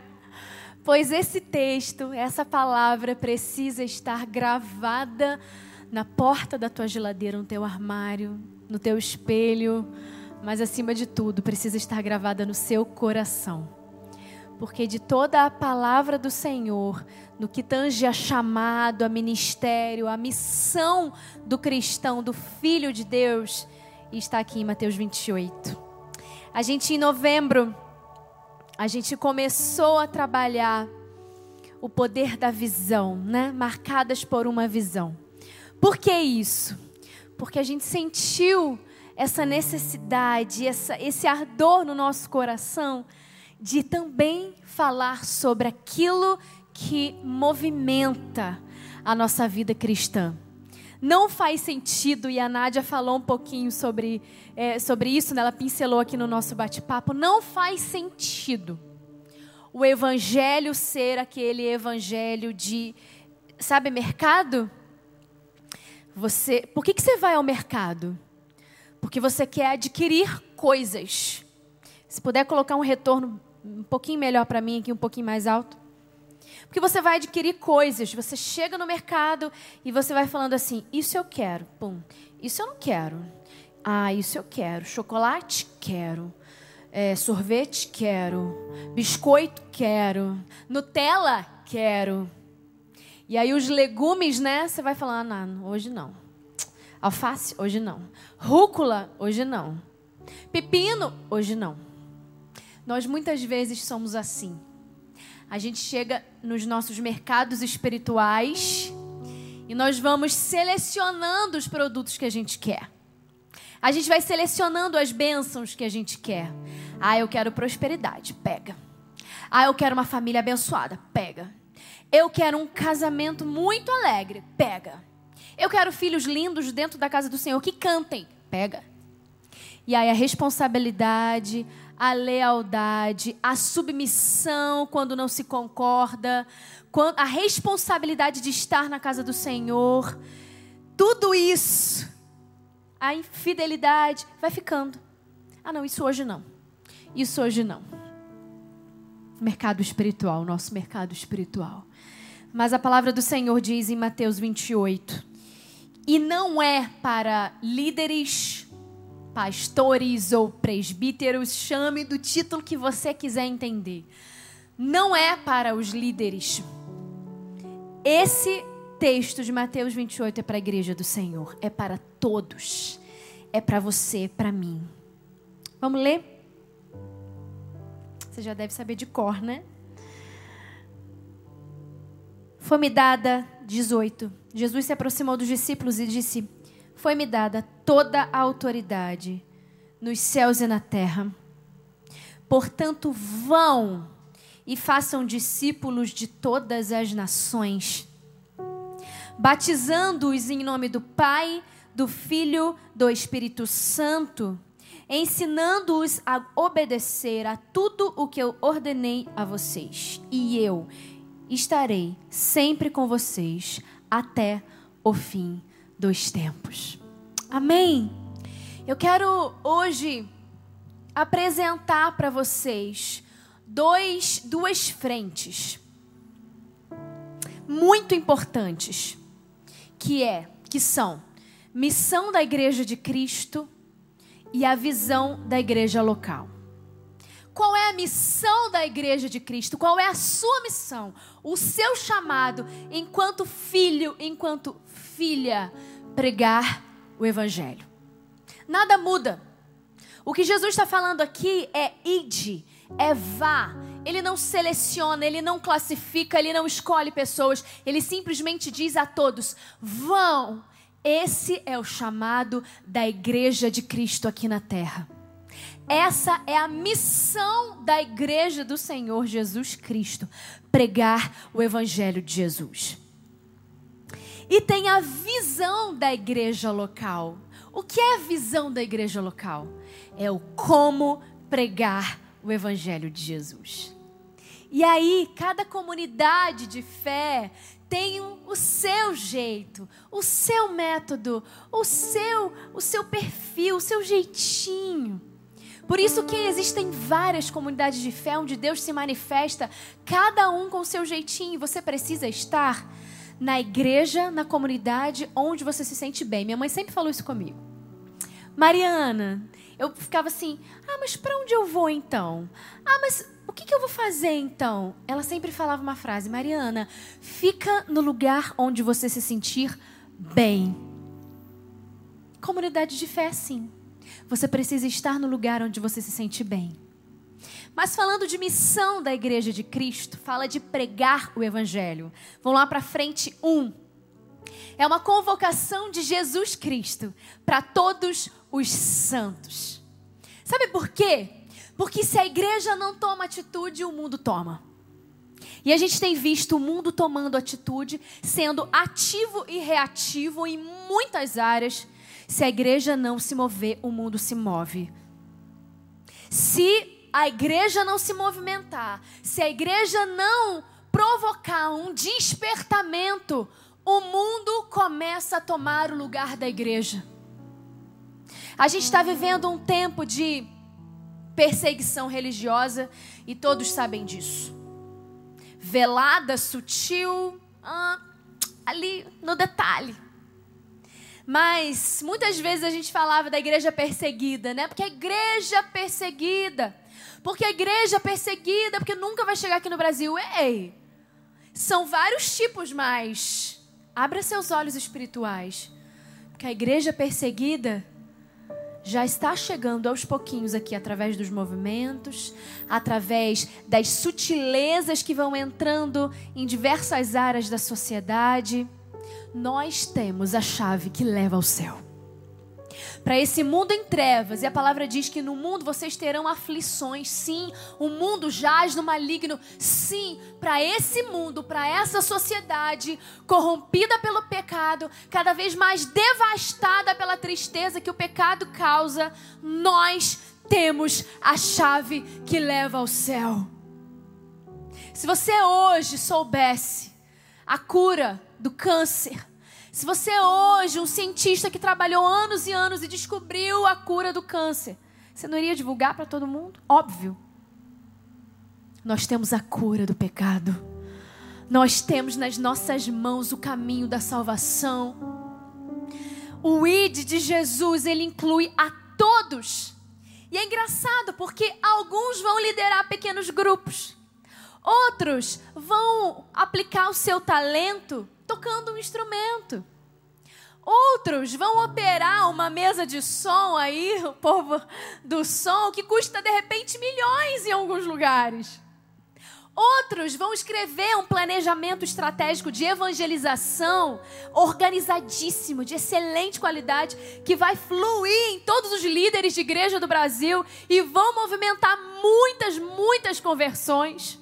Pois esse texto, essa palavra precisa estar gravada na porta da tua geladeira, no teu armário, no teu espelho, mas acima de tudo, precisa estar gravada no seu coração. Porque de toda a palavra do Senhor, no que tange a chamado, a ministério, a missão do cristão, do filho de Deus, está aqui em Mateus 28. A gente em novembro a gente começou a trabalhar o poder da visão, né? Marcadas por uma visão. Por que isso? Porque a gente sentiu essa necessidade, essa, esse ardor no nosso coração de também falar sobre aquilo que movimenta a nossa vida cristã. Não faz sentido, e a Nádia falou um pouquinho sobre, é, sobre isso, né? ela pincelou aqui no nosso bate-papo. Não faz sentido o evangelho ser aquele evangelho de, sabe, mercado? Você, por que, que você vai ao mercado? Porque você quer adquirir coisas. Se puder colocar um retorno um pouquinho melhor para mim aqui, um pouquinho mais alto. Porque você vai adquirir coisas, você chega no mercado e você vai falando assim: isso eu quero, pum, isso eu não quero. Ah, isso eu quero. Chocolate? Quero. É, sorvete? Quero. Biscoito? Quero. Nutella? Quero. E aí os legumes, né? Você vai falar: ah, não, hoje não. Alface? Hoje não. Rúcula? Hoje não. Pepino? Hoje não. Nós muitas vezes somos assim a gente chega nos nossos mercados espirituais e nós vamos selecionando os produtos que a gente quer. A gente vai selecionando as bênçãos que a gente quer. Ah, eu quero prosperidade, pega. Ah, eu quero uma família abençoada, pega. Eu quero um casamento muito alegre, pega. Eu quero filhos lindos dentro da casa do Senhor que cantem, pega. E aí a responsabilidade, a lealdade, a submissão quando não se concorda, a responsabilidade de estar na casa do Senhor, tudo isso, a infidelidade vai ficando. Ah, não, isso hoje não. Isso hoje não. Mercado espiritual, nosso mercado espiritual. Mas a palavra do Senhor diz em Mateus 28: e não é para líderes pastores ou presbíteros, chame do título que você quiser entender. Não é para os líderes. Esse texto de Mateus 28 é para a igreja do Senhor, é para todos. É para você, para mim. Vamos ler? Você já deve saber de cor, né? Foi-me dada, 18. Jesus se aproximou dos discípulos e disse: Foi-me dada toda a autoridade nos céus e na terra. Portanto, vão e façam discípulos de todas as nações, batizando-os em nome do Pai, do Filho, do Espírito Santo, ensinando-os a obedecer a tudo o que eu ordenei a vocês. E eu estarei sempre com vocês até o fim dos tempos. Amém. Eu quero hoje apresentar para vocês dois, duas frentes muito importantes, que é, que são missão da igreja de Cristo e a visão da igreja local. Qual é a missão da igreja de Cristo? Qual é a sua missão? O seu chamado enquanto filho, enquanto filha, pregar o evangelho. Nada muda. O que Jesus está falando aqui é ide, é vá. Ele não seleciona, ele não classifica, ele não escolhe pessoas. Ele simplesmente diz a todos: vão. Esse é o chamado da igreja de Cristo aqui na terra. Essa é a missão da igreja do Senhor Jesus Cristo: pregar o evangelho de Jesus. E tem a visão da igreja local. O que é a visão da igreja local? É o como pregar o Evangelho de Jesus. E aí, cada comunidade de fé tem o seu jeito, o seu método, o seu, o seu perfil, o seu jeitinho. Por isso que existem várias comunidades de fé onde Deus se manifesta, cada um com o seu jeitinho. Você precisa estar na igreja, na comunidade onde você se sente bem. Minha mãe sempre falou isso comigo. Mariana, eu ficava assim: ah, mas para onde eu vou então? Ah, mas o que, que eu vou fazer então? Ela sempre falava uma frase: Mariana, fica no lugar onde você se sentir bem. Comunidade de fé, sim. Você precisa estar no lugar onde você se sente bem. Mas falando de missão da Igreja de Cristo, fala de pregar o Evangelho. Vamos lá para frente, um. É uma convocação de Jesus Cristo para todos os santos. Sabe por quê? Porque se a igreja não toma atitude, o mundo toma. E a gente tem visto o mundo tomando atitude, sendo ativo e reativo em muitas áreas. Se a igreja não se mover, o mundo se move. Se a igreja não se movimentar, se a igreja não provocar um despertamento, o mundo começa a tomar o lugar da igreja. A gente está vivendo um tempo de perseguição religiosa e todos sabem disso. Velada, sutil, ah, ali no detalhe. Mas muitas vezes a gente falava da igreja perseguida, né? Porque a igreja perseguida porque a igreja perseguida, porque nunca vai chegar aqui no Brasil. Ei! São vários tipos, mas abra seus olhos espirituais. Porque a igreja perseguida já está chegando aos pouquinhos aqui através dos movimentos, através das sutilezas que vão entrando em diversas áreas da sociedade. Nós temos a chave que leva ao céu para esse mundo em trevas. E a palavra diz que no mundo vocês terão aflições. Sim, o mundo jaz no maligno. Sim, para esse mundo, para essa sociedade corrompida pelo pecado, cada vez mais devastada pela tristeza que o pecado causa, nós temos a chave que leva ao céu. Se você hoje soubesse a cura do câncer, se você é hoje, um cientista que trabalhou anos e anos e descobriu a cura do câncer, você não iria divulgar para todo mundo? Óbvio. Nós temos a cura do pecado. Nós temos nas nossas mãos o caminho da salvação. O ID de Jesus, ele inclui a todos. E é engraçado porque alguns vão liderar pequenos grupos. Outros vão aplicar o seu talento tocando um instrumento. Outros vão operar uma mesa de som aí, o povo do som, que custa de repente milhões em alguns lugares. Outros vão escrever um planejamento estratégico de evangelização organizadíssimo, de excelente qualidade, que vai fluir em todos os líderes de igreja do Brasil e vão movimentar muitas, muitas conversões.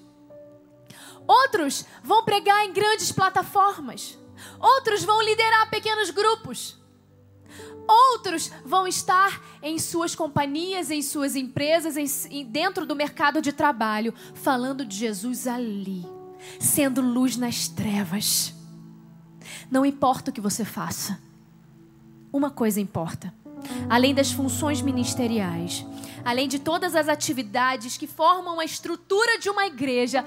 Outros vão pregar em grandes plataformas. Outros vão liderar pequenos grupos. Outros vão estar em suas companhias, em suas empresas, em, dentro do mercado de trabalho, falando de Jesus ali, sendo luz nas trevas. Não importa o que você faça, uma coisa importa: além das funções ministeriais, além de todas as atividades que formam a estrutura de uma igreja,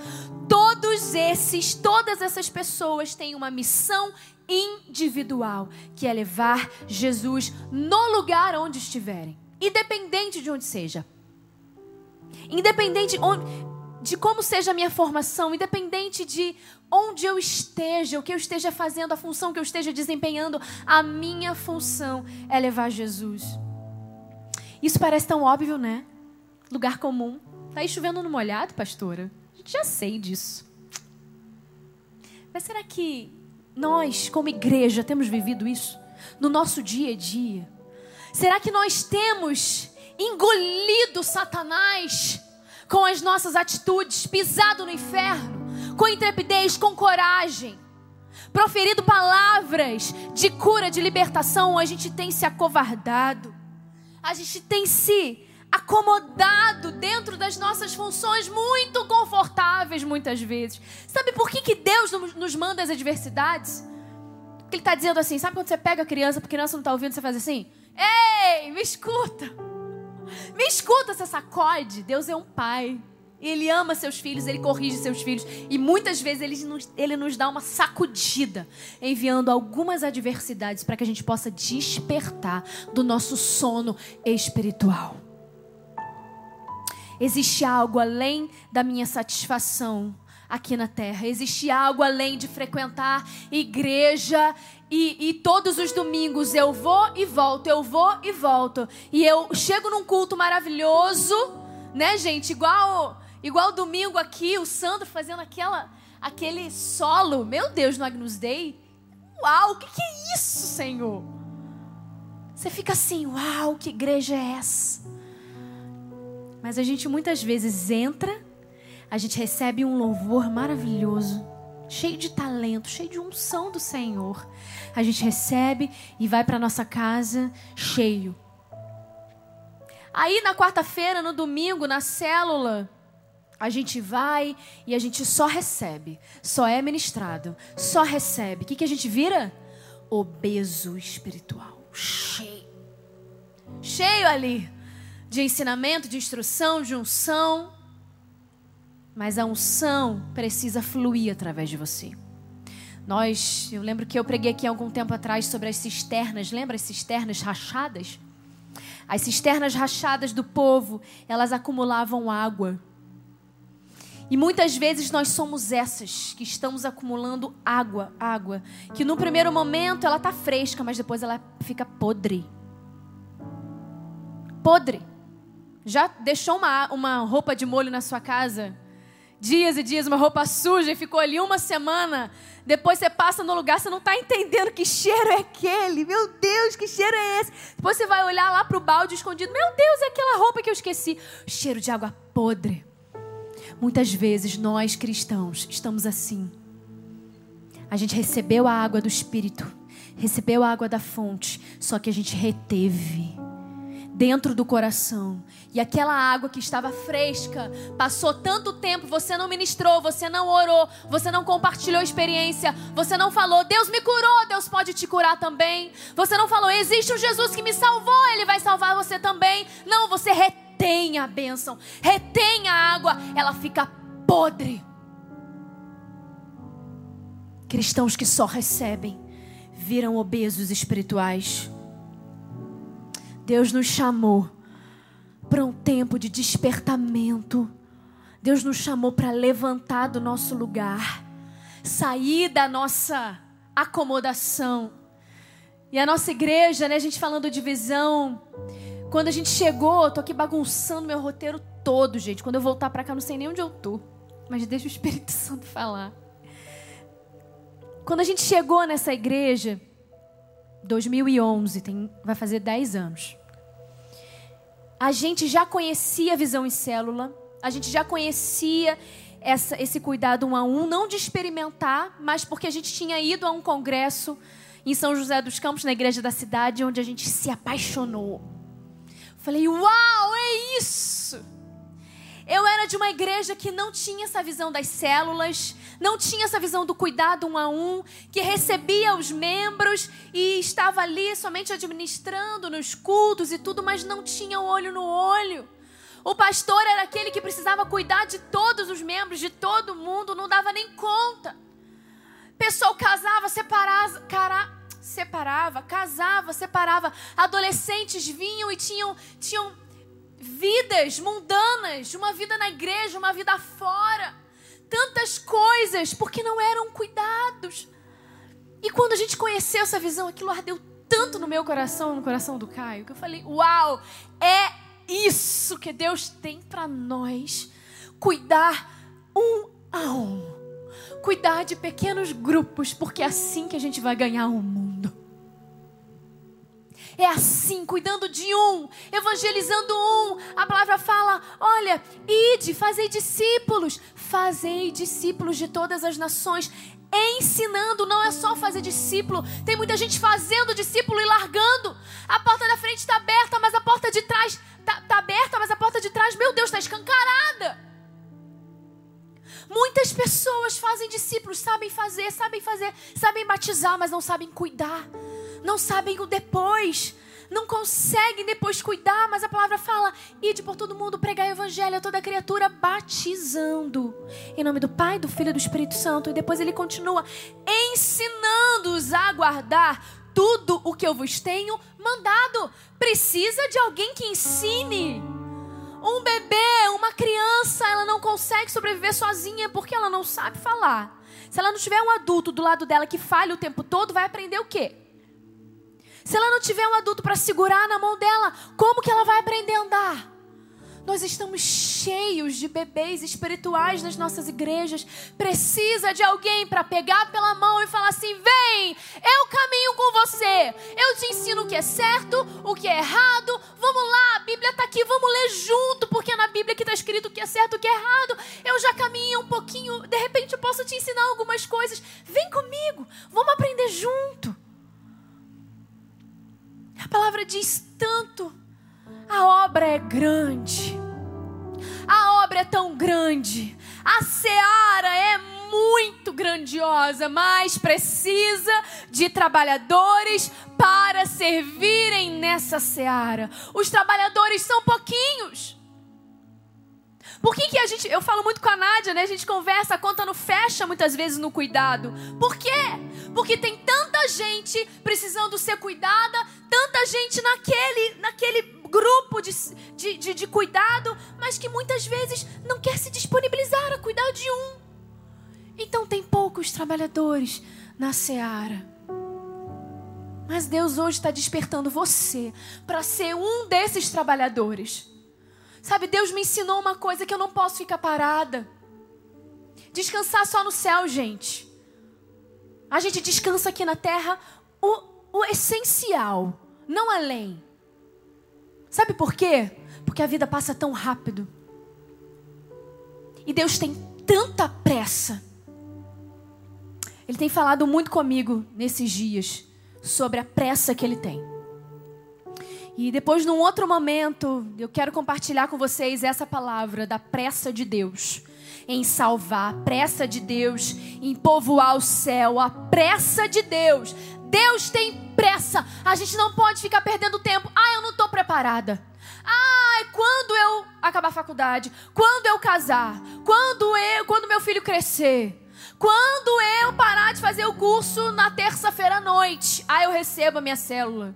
todos esses, todas essas pessoas têm uma missão individual, que é levar Jesus no lugar onde estiverem, independente de onde seja. Independente de como seja a minha formação, independente de onde eu esteja, o que eu esteja fazendo, a função que eu esteja desempenhando, a minha função é levar Jesus. Isso parece tão óbvio, né? Lugar comum. Tá aí chovendo no molhado, pastora? Já sei disso. Mas será que nós, como igreja, temos vivido isso no nosso dia a dia? Será que nós temos engolido Satanás com as nossas atitudes, pisado no inferno, com intrepidez, com coragem, proferido palavras de cura, de libertação, a gente tem se acovardado, a gente tem se acomodado dentro das nossas funções muito confortáveis muitas vezes. Sabe por que, que Deus nos manda as adversidades? Porque Ele está dizendo assim: sabe quando você pega a criança, porque a criança não está ouvindo, você faz assim? Ei, me escuta! Me escuta, você sacode. Deus é um pai. Ele ama seus filhos, ele corrige seus filhos. E muitas vezes ele nos, ele nos dá uma sacudida, enviando algumas adversidades para que a gente possa despertar do nosso sono espiritual. Existe algo além da minha satisfação aqui na terra. Existe algo além de frequentar igreja e, e, todos os domingos eu vou e volto, eu vou e volto. E eu chego num culto maravilhoso, né, gente? Igual, igual domingo aqui, o Sandro fazendo aquela, aquele solo. Meu Deus, no Agnus Dei. Uau, o que, que é isso, Senhor? Você fica assim, uau, que igreja é essa? Mas a gente muitas vezes entra, a gente recebe um louvor maravilhoso, cheio de talento, cheio de unção do Senhor. A gente recebe e vai para nossa casa cheio. Aí na quarta-feira, no domingo, na célula, a gente vai e a gente só recebe, só é ministrado, só recebe. O que, que a gente vira? Obeso espiritual, cheio. Cheio ali de ensinamento, de instrução, de unção. Mas a unção precisa fluir através de você. Nós, eu lembro que eu preguei aqui há algum tempo atrás sobre as cisternas, lembra as cisternas rachadas? As cisternas rachadas do povo, elas acumulavam água. E muitas vezes nós somos essas que estamos acumulando água, água, que no primeiro momento ela está fresca, mas depois ela fica podre. Podre. Já deixou uma, uma roupa de molho na sua casa? Dias e dias, uma roupa suja e ficou ali uma semana. Depois você passa no lugar, você não está entendendo que cheiro é aquele. Meu Deus, que cheiro é esse? Depois você vai olhar lá para o balde escondido. Meu Deus, é aquela roupa que eu esqueci. Cheiro de água podre. Muitas vezes nós cristãos estamos assim. A gente recebeu a água do Espírito, recebeu a água da fonte, só que a gente reteve dentro do coração. E aquela água que estava fresca, passou tanto tempo, você não ministrou, você não orou, você não compartilhou experiência, você não falou, Deus me curou, Deus pode te curar também. Você não falou, existe um Jesus que me salvou, ele vai salvar você também. Não, você retém a bênção, retém a água, ela fica podre. Cristãos que só recebem viram obesos espirituais. Deus nos chamou para um tempo de despertamento. Deus nos chamou para levantar do nosso lugar, sair da nossa acomodação. E a nossa igreja, né, a gente falando de visão, quando a gente chegou, eu tô aqui bagunçando meu roteiro todo, gente. Quando eu voltar para cá, não sei nem onde eu tô. Mas deixa o Espírito Santo falar. Quando a gente chegou nessa igreja, 2011, tem, vai fazer 10 anos. A gente já conhecia a visão em célula, a gente já conhecia essa, esse cuidado um a um, não de experimentar, mas porque a gente tinha ido a um congresso em São José dos Campos, na igreja da cidade, onde a gente se apaixonou. Falei, uau, é isso! Eu era de uma igreja que não tinha essa visão das células, não tinha essa visão do cuidado um a um, que recebia os membros e estava ali somente administrando nos cultos e tudo, mas não tinha o olho no olho. O pastor era aquele que precisava cuidar de todos os membros, de todo mundo, não dava nem conta. Pessoal casava, separava, cara, separava, casava, separava. Adolescentes vinham e tinham, tinham vidas mundanas, uma vida na igreja, uma vida fora. Tantas coisas, porque não eram cuidados. E quando a gente conheceu essa visão, aquilo ardeu tanto no meu coração, no coração do Caio, que eu falei: Uau, é isso que Deus tem para nós. Cuidar um a um. Cuidar de pequenos grupos, porque é assim que a gente vai ganhar o mundo. É assim, cuidando de um, evangelizando um. A palavra fala: olha, ide, fazei discípulos, fazei discípulos de todas as nações. Ensinando, não é só fazer discípulo. Tem muita gente fazendo discípulo e largando. A porta da frente está aberta, mas a porta de trás está tá aberta, mas a porta de trás, meu Deus, está escancarada. Muitas pessoas fazem discípulos, sabem fazer, sabem fazer, sabem batizar, mas não sabem cuidar não sabem o depois, não conseguem depois cuidar, mas a palavra fala: ide por todo mundo, pregar o evangelho a toda criatura, batizando. Em nome do Pai, do Filho e do Espírito Santo. E depois ele continua ensinando-os a guardar tudo o que eu vos tenho mandado. Precisa de alguém que ensine. Um bebê, uma criança, ela não consegue sobreviver sozinha porque ela não sabe falar. Se ela não tiver um adulto do lado dela que fale o tempo todo, vai aprender o quê? Se ela não tiver um adulto para segurar na mão dela, como que ela vai aprender a andar? Nós estamos cheios de bebês espirituais nas nossas igrejas. Precisa de alguém para pegar pela mão e falar assim: vem, eu caminho com você. Eu te ensino o que é certo, o que é errado. Vamos lá, a Bíblia está aqui, vamos ler junto, porque é na Bíblia que está escrito o que é certo, o que é errado. Eu já caminho um pouquinho, de repente eu posso te ensinar algumas coisas. Vem comigo, vamos aprender junto. A palavra diz tanto. A obra é grande. A obra é tão grande. A seara é muito grandiosa, mas precisa de trabalhadores para servirem nessa seara. Os trabalhadores são pouquinhos. Por que, que a gente. Eu falo muito com a Nádia, né? A gente conversa, a conta não fecha muitas vezes no cuidado. Por quê? Porque tem tanta gente precisando ser cuidada, tanta gente naquele, naquele grupo de, de, de, de cuidado, mas que muitas vezes não quer se disponibilizar a cuidar de um. Então tem poucos trabalhadores na seara. Mas Deus hoje está despertando você para ser um desses trabalhadores. Sabe, Deus me ensinou uma coisa que eu não posso ficar parada. Descansar só no céu, gente. A gente descansa aqui na terra o, o essencial, não além. Sabe por quê? Porque a vida passa tão rápido. E Deus tem tanta pressa. Ele tem falado muito comigo nesses dias sobre a pressa que ele tem. E depois, num outro momento, eu quero compartilhar com vocês essa palavra da pressa de Deus em salvar, a pressa de Deus em povoar o céu, a pressa de Deus. Deus tem pressa. A gente não pode ficar perdendo tempo. Ah, eu não estou preparada. Ah, quando eu acabar a faculdade, quando eu casar, quando eu, quando meu filho crescer, quando eu parar de fazer o curso na terça-feira à noite, ah, eu recebo a minha célula.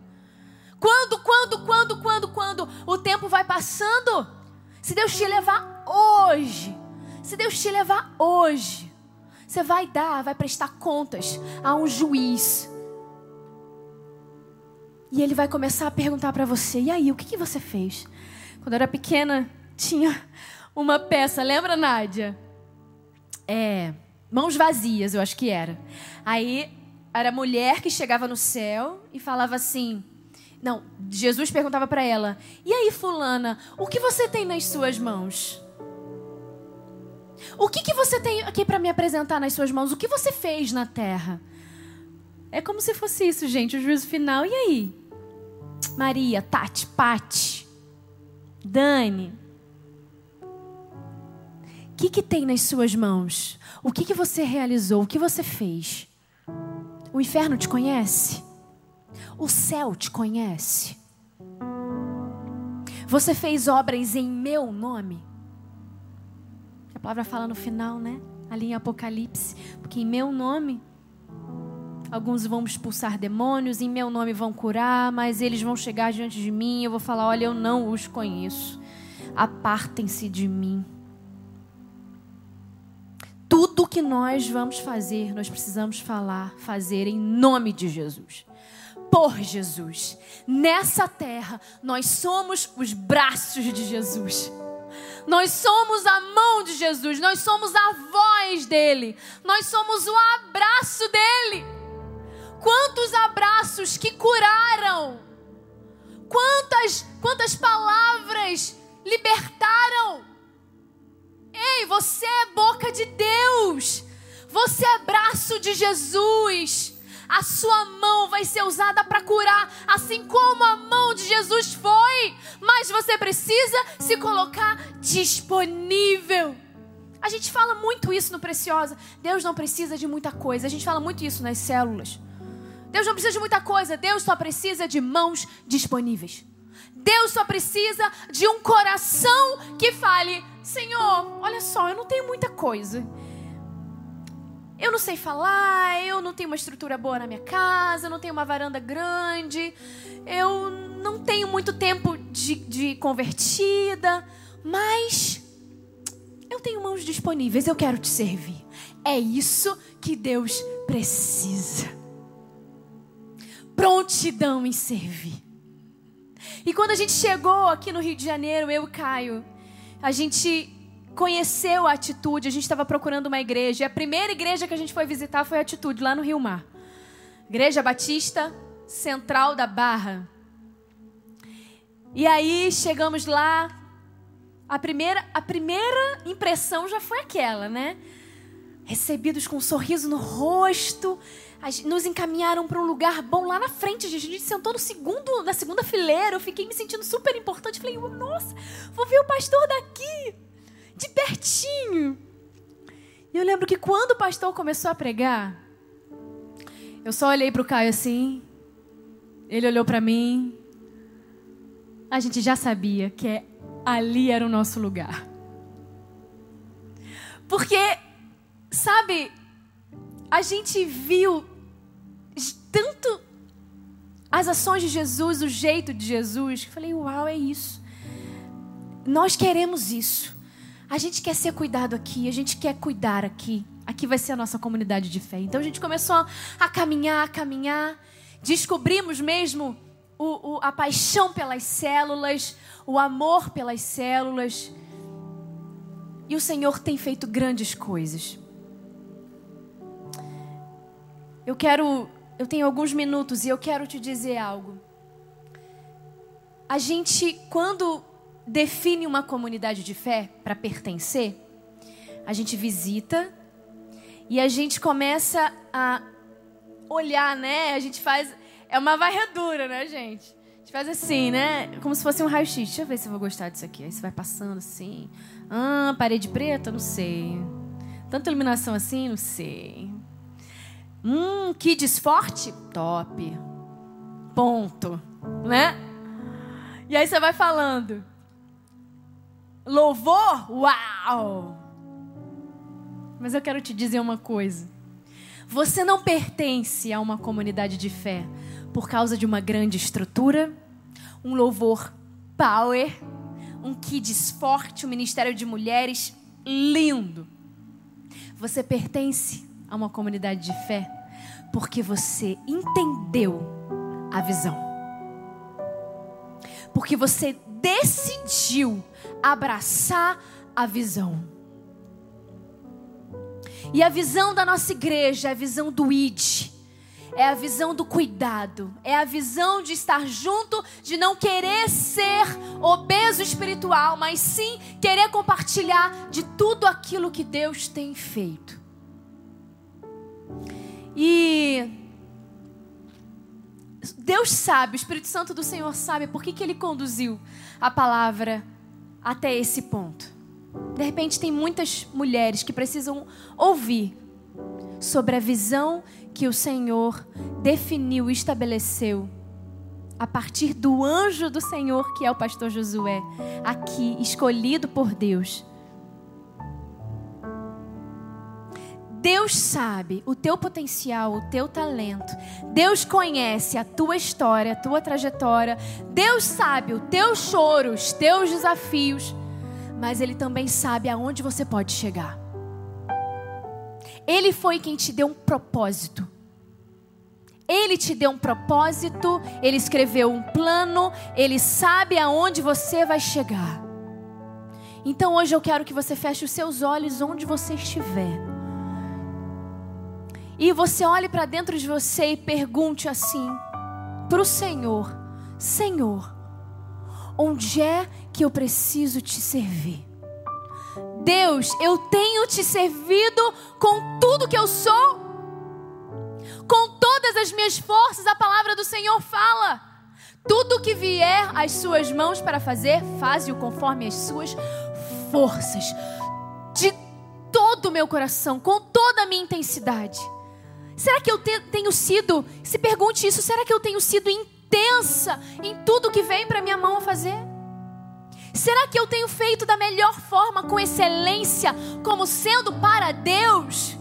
Quando, quando, quando, quando, quando o tempo vai passando? Se Deus te levar hoje, se Deus te levar hoje, Você vai dar, vai prestar contas a um juiz. E ele vai começar a perguntar para você: e aí, o que, que você fez? Quando eu era pequena, tinha uma peça, lembra, Nádia? É, mãos vazias, eu acho que era. Aí era a mulher que chegava no céu e falava assim: Não, Jesus perguntava para ela: E aí, Fulana, o que você tem nas suas mãos? O que, que você tem aqui para me apresentar nas suas mãos? O que você fez na terra? É como se fosse isso, gente, o juízo final. E aí? Maria, Tati, Pati, Dani. O que, que tem nas suas mãos? O que, que você realizou? O que você fez? O inferno te conhece? O céu te conhece? Você fez obras em meu nome? A palavra fala no final, né? Ali em Apocalipse. Porque em meu nome, alguns vão expulsar demônios, em meu nome vão curar, mas eles vão chegar diante de mim e eu vou falar: olha, eu não os conheço. Apartem-se de mim. Tudo que nós vamos fazer, nós precisamos falar, fazer em nome de Jesus. Por Jesus. Nessa terra, nós somos os braços de Jesus. Nós somos a mão de Jesus, nós somos a voz dele, nós somos o abraço dele. Quantos abraços que curaram, quantas, quantas palavras libertaram. Ei, você é boca de Deus. Você é braço de Jesus. A sua mão vai ser usada para curar, assim como a mão de Jesus foi. Mas você precisa se colocar disponível. A gente fala muito isso no Preciosa. Deus não precisa de muita coisa. A gente fala muito isso nas células. Deus não precisa de muita coisa. Deus só precisa de mãos disponíveis. Deus só precisa de um coração que fale: Senhor, olha só, eu não tenho muita coisa. Eu não sei falar, eu não tenho uma estrutura boa na minha casa, eu não tenho uma varanda grande, eu não tenho muito tempo de, de convertida, mas eu tenho mãos disponíveis, eu quero te servir. É isso que Deus precisa. Prontidão em servir. E quando a gente chegou aqui no Rio de Janeiro, eu e Caio, a gente conheceu a Atitude, a gente estava procurando uma igreja. E a primeira igreja que a gente foi visitar foi a Atitude, lá no Rio Mar. Igreja Batista Central da Barra. E aí chegamos lá. A primeira, a primeira impressão já foi aquela, né? Recebidos com um sorriso no rosto, nos encaminharam para um lugar bom lá na frente. A gente sentou no segundo, na segunda fileira. Eu fiquei me sentindo super importante. Falei, nossa, vou ver o pastor daqui, de pertinho. E eu lembro que quando o pastor começou a pregar, eu só olhei para o Caio assim. Ele olhou para mim. A gente já sabia que é, ali era o nosso lugar. Porque, sabe, a gente viu tanto as ações de Jesus, o jeito de Jesus, que falei, uau, é isso. Nós queremos isso. A gente quer ser cuidado aqui, a gente quer cuidar aqui. Aqui vai ser a nossa comunidade de fé. Então a gente começou a caminhar, a caminhar. Descobrimos mesmo o, o, a paixão pelas células, o amor pelas células. E o Senhor tem feito grandes coisas. Eu quero, eu tenho alguns minutos e eu quero te dizer algo. A gente, quando define uma comunidade de fé para pertencer, a gente visita e a gente começa a olhar, né? A gente faz. É uma varredura, né, gente? A gente faz assim, né? Como se fosse um raio-x. Deixa eu ver se eu vou gostar disso aqui. Aí você vai passando assim. Ah, parede preta? Não sei. Tanta iluminação assim? Não sei. Hum, kids forte? Top. Ponto. Né? E aí você vai falando. Louvor? Uau! Mas eu quero te dizer uma coisa. Você não pertence a uma comunidade de fé por causa de uma grande estrutura, um louvor power, um kids forte, um ministério de mulheres lindo. Você pertence a uma comunidade de fé porque você entendeu a visão. Porque você decidiu abraçar a visão. E a visão da nossa igreja é a visão do ID. É a visão do cuidado, é a visão de estar junto, de não querer ser obeso espiritual, mas sim querer compartilhar de tudo aquilo que Deus tem feito. E Deus sabe, o Espírito Santo do Senhor sabe por que, que ele conduziu a palavra até esse ponto. De repente, tem muitas mulheres que precisam ouvir sobre a visão que o Senhor definiu e estabeleceu a partir do anjo do Senhor, que é o pastor Josué, aqui escolhido por Deus. Deus sabe o teu potencial, o teu talento. Deus conhece a tua história, a tua trajetória. Deus sabe o teu choro, os teus desafios mas Ele também sabe aonde você pode chegar. Ele foi quem te deu um propósito. Ele te deu um propósito, ele escreveu um plano, ele sabe aonde você vai chegar. Então hoje eu quero que você feche os seus olhos onde você estiver. E você olhe para dentro de você e pergunte assim para o Senhor: Senhor, onde é que eu preciso te servir. Deus, eu tenho te servido com tudo que eu sou, com todas as minhas forças, a palavra do Senhor fala. Tudo que vier às suas mãos para fazer, faze-o conforme as suas forças, de todo o meu coração, com toda a minha intensidade. Será que eu te, tenho sido, se pergunte isso, será que eu tenho sido intensa em tudo que vem para minha mão fazer? Será que eu tenho feito da melhor forma, com excelência, como sendo para Deus?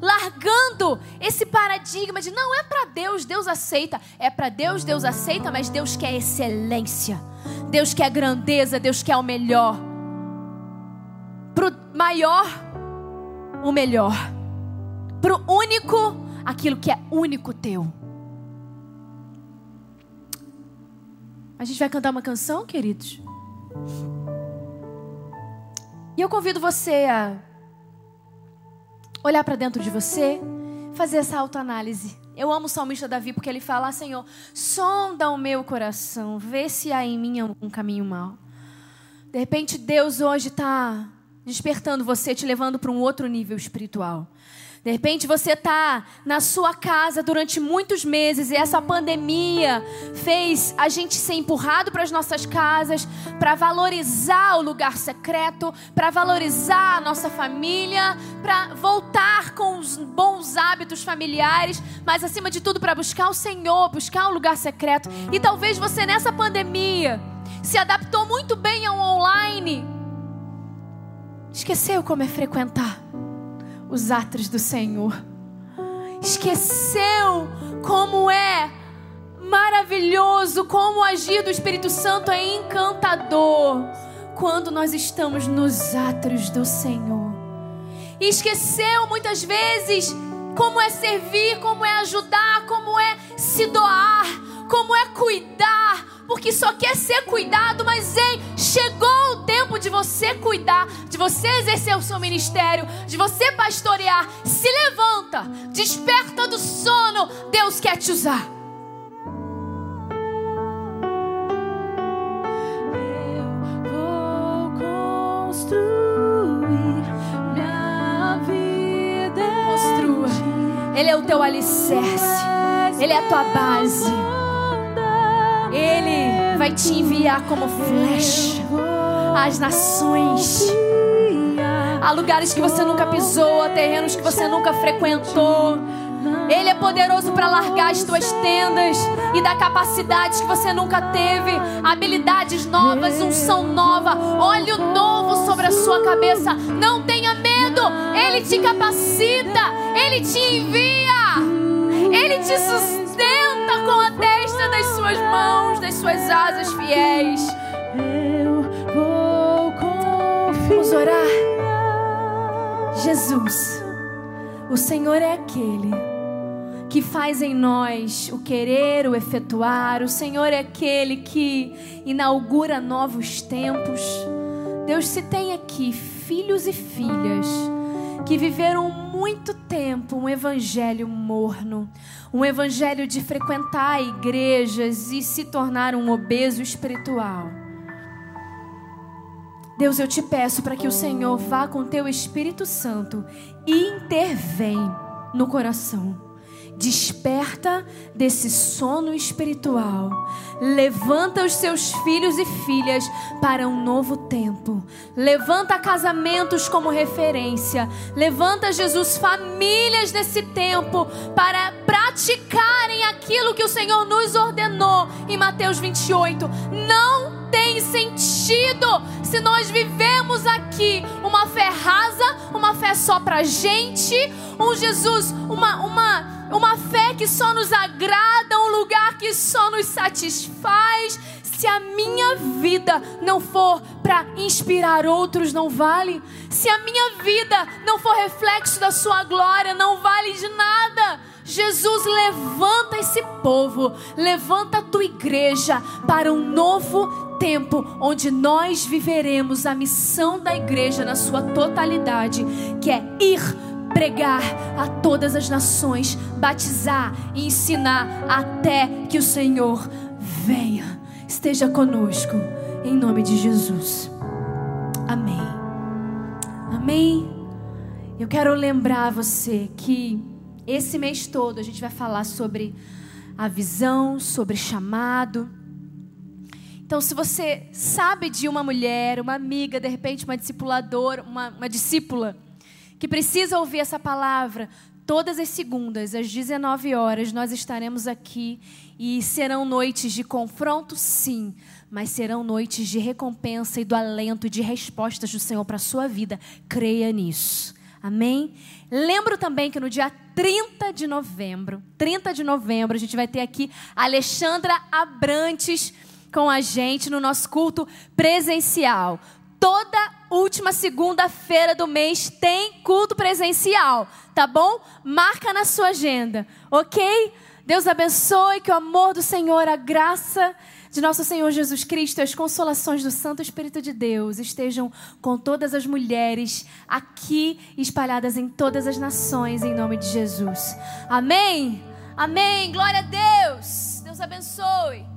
Largando esse paradigma de não é para Deus, Deus aceita. É para Deus, Deus aceita, mas Deus quer excelência. Deus quer grandeza, Deus quer o melhor. Pro maior, o melhor. Pro único, aquilo que é único teu. A gente vai cantar uma canção, queridos? E eu convido você a olhar para dentro de você, fazer essa autoanálise. Eu amo o salmista Davi porque ele fala: ah, Senhor, sonda o meu coração, vê se há em mim um caminho mau. De repente, Deus hoje está despertando você, te levando para um outro nível espiritual. De repente você está na sua casa durante muitos meses e essa pandemia fez a gente ser empurrado para as nossas casas para valorizar o lugar secreto, para valorizar a nossa família, para voltar com os bons hábitos familiares, mas acima de tudo para buscar o Senhor, buscar um lugar secreto. E talvez você nessa pandemia se adaptou muito bem ao online, esqueceu como é frequentar os atos do Senhor. Esqueceu como é maravilhoso, como o agir do Espírito Santo é encantador quando nós estamos nos atos do Senhor. Esqueceu muitas vezes como é servir, como é ajudar, como é se doar, como é cuidar, porque só quer ser cuidado, mas ei, chegou o tempo de você cuidar, de você exercer o seu ministério, de você pastorear. Se levanta, desperta do sono, Deus quer te usar. Ele é o teu alicerce. Ele é a tua base. Ele vai te enviar como flecha às nações, a lugares que você nunca pisou, a terrenos que você nunca frequentou. Ele é poderoso para largar as tuas tendas e dar capacidades que você nunca teve, habilidades novas, unção nova, óleo novo sobre a sua cabeça. Não tenha medo, Ele te capacita, Ele te envia, Ele te sustenta com a destra das suas mãos, das suas asas fiéis. Eu vou confiar. Vamos orar. Jesus, o Senhor é aquele que faz em nós o querer, o efetuar. O Senhor é aquele que inaugura novos tempos. Deus, se tem aqui filhos e filhas que viveram muito tempo um evangelho morno, um evangelho de frequentar igrejas e se tornar um obeso espiritual. Deus, eu te peço para que o Senhor vá com teu Espírito Santo e intervém no coração Desperta desse sono espiritual. Levanta os seus filhos e filhas para um novo tempo. Levanta casamentos como referência. Levanta, Jesus, famílias desse tempo para praticarem aquilo que o Senhor nos ordenou em Mateus 28. Não tem sentido se nós vivemos aqui uma fé rasa, uma fé só para gente, um Jesus, uma, uma uma fé que só nos agrada, um lugar que só nos satisfaz. Se a minha vida não for para inspirar outros, não vale. Se a minha vida não for reflexo da Sua glória, não vale de nada. Jesus, levanta esse povo, levanta a tua igreja para um novo tempo onde nós viveremos a missão da igreja na sua totalidade, que é ir pregar a todas as nações, batizar e ensinar até que o Senhor venha. Esteja conosco, em nome de Jesus. Amém. Amém. Eu quero lembrar você que esse mês todo a gente vai falar sobre a visão, sobre chamado. Então, se você sabe de uma mulher, uma amiga, de repente uma discipuladora, uma, uma discípula, que precisa ouvir essa palavra, todas as segundas, às 19 horas, nós estaremos aqui e serão noites de confronto, sim, mas serão noites de recompensa e do alento e de respostas do Senhor para a sua vida. Creia nisso. Amém? Lembro também que no dia 30 de novembro, 30 de novembro, a gente vai ter aqui Alexandra Abrantes com a gente no nosso culto presencial. Toda última segunda-feira do mês tem culto presencial, tá bom? Marca na sua agenda, ok? Deus abençoe, que o amor do Senhor, a graça de nosso Senhor Jesus Cristo, as consolações do Santo Espírito de Deus estejam com todas as mulheres aqui espalhadas em todas as nações, em nome de Jesus. Amém? Amém. Glória a Deus. Deus abençoe.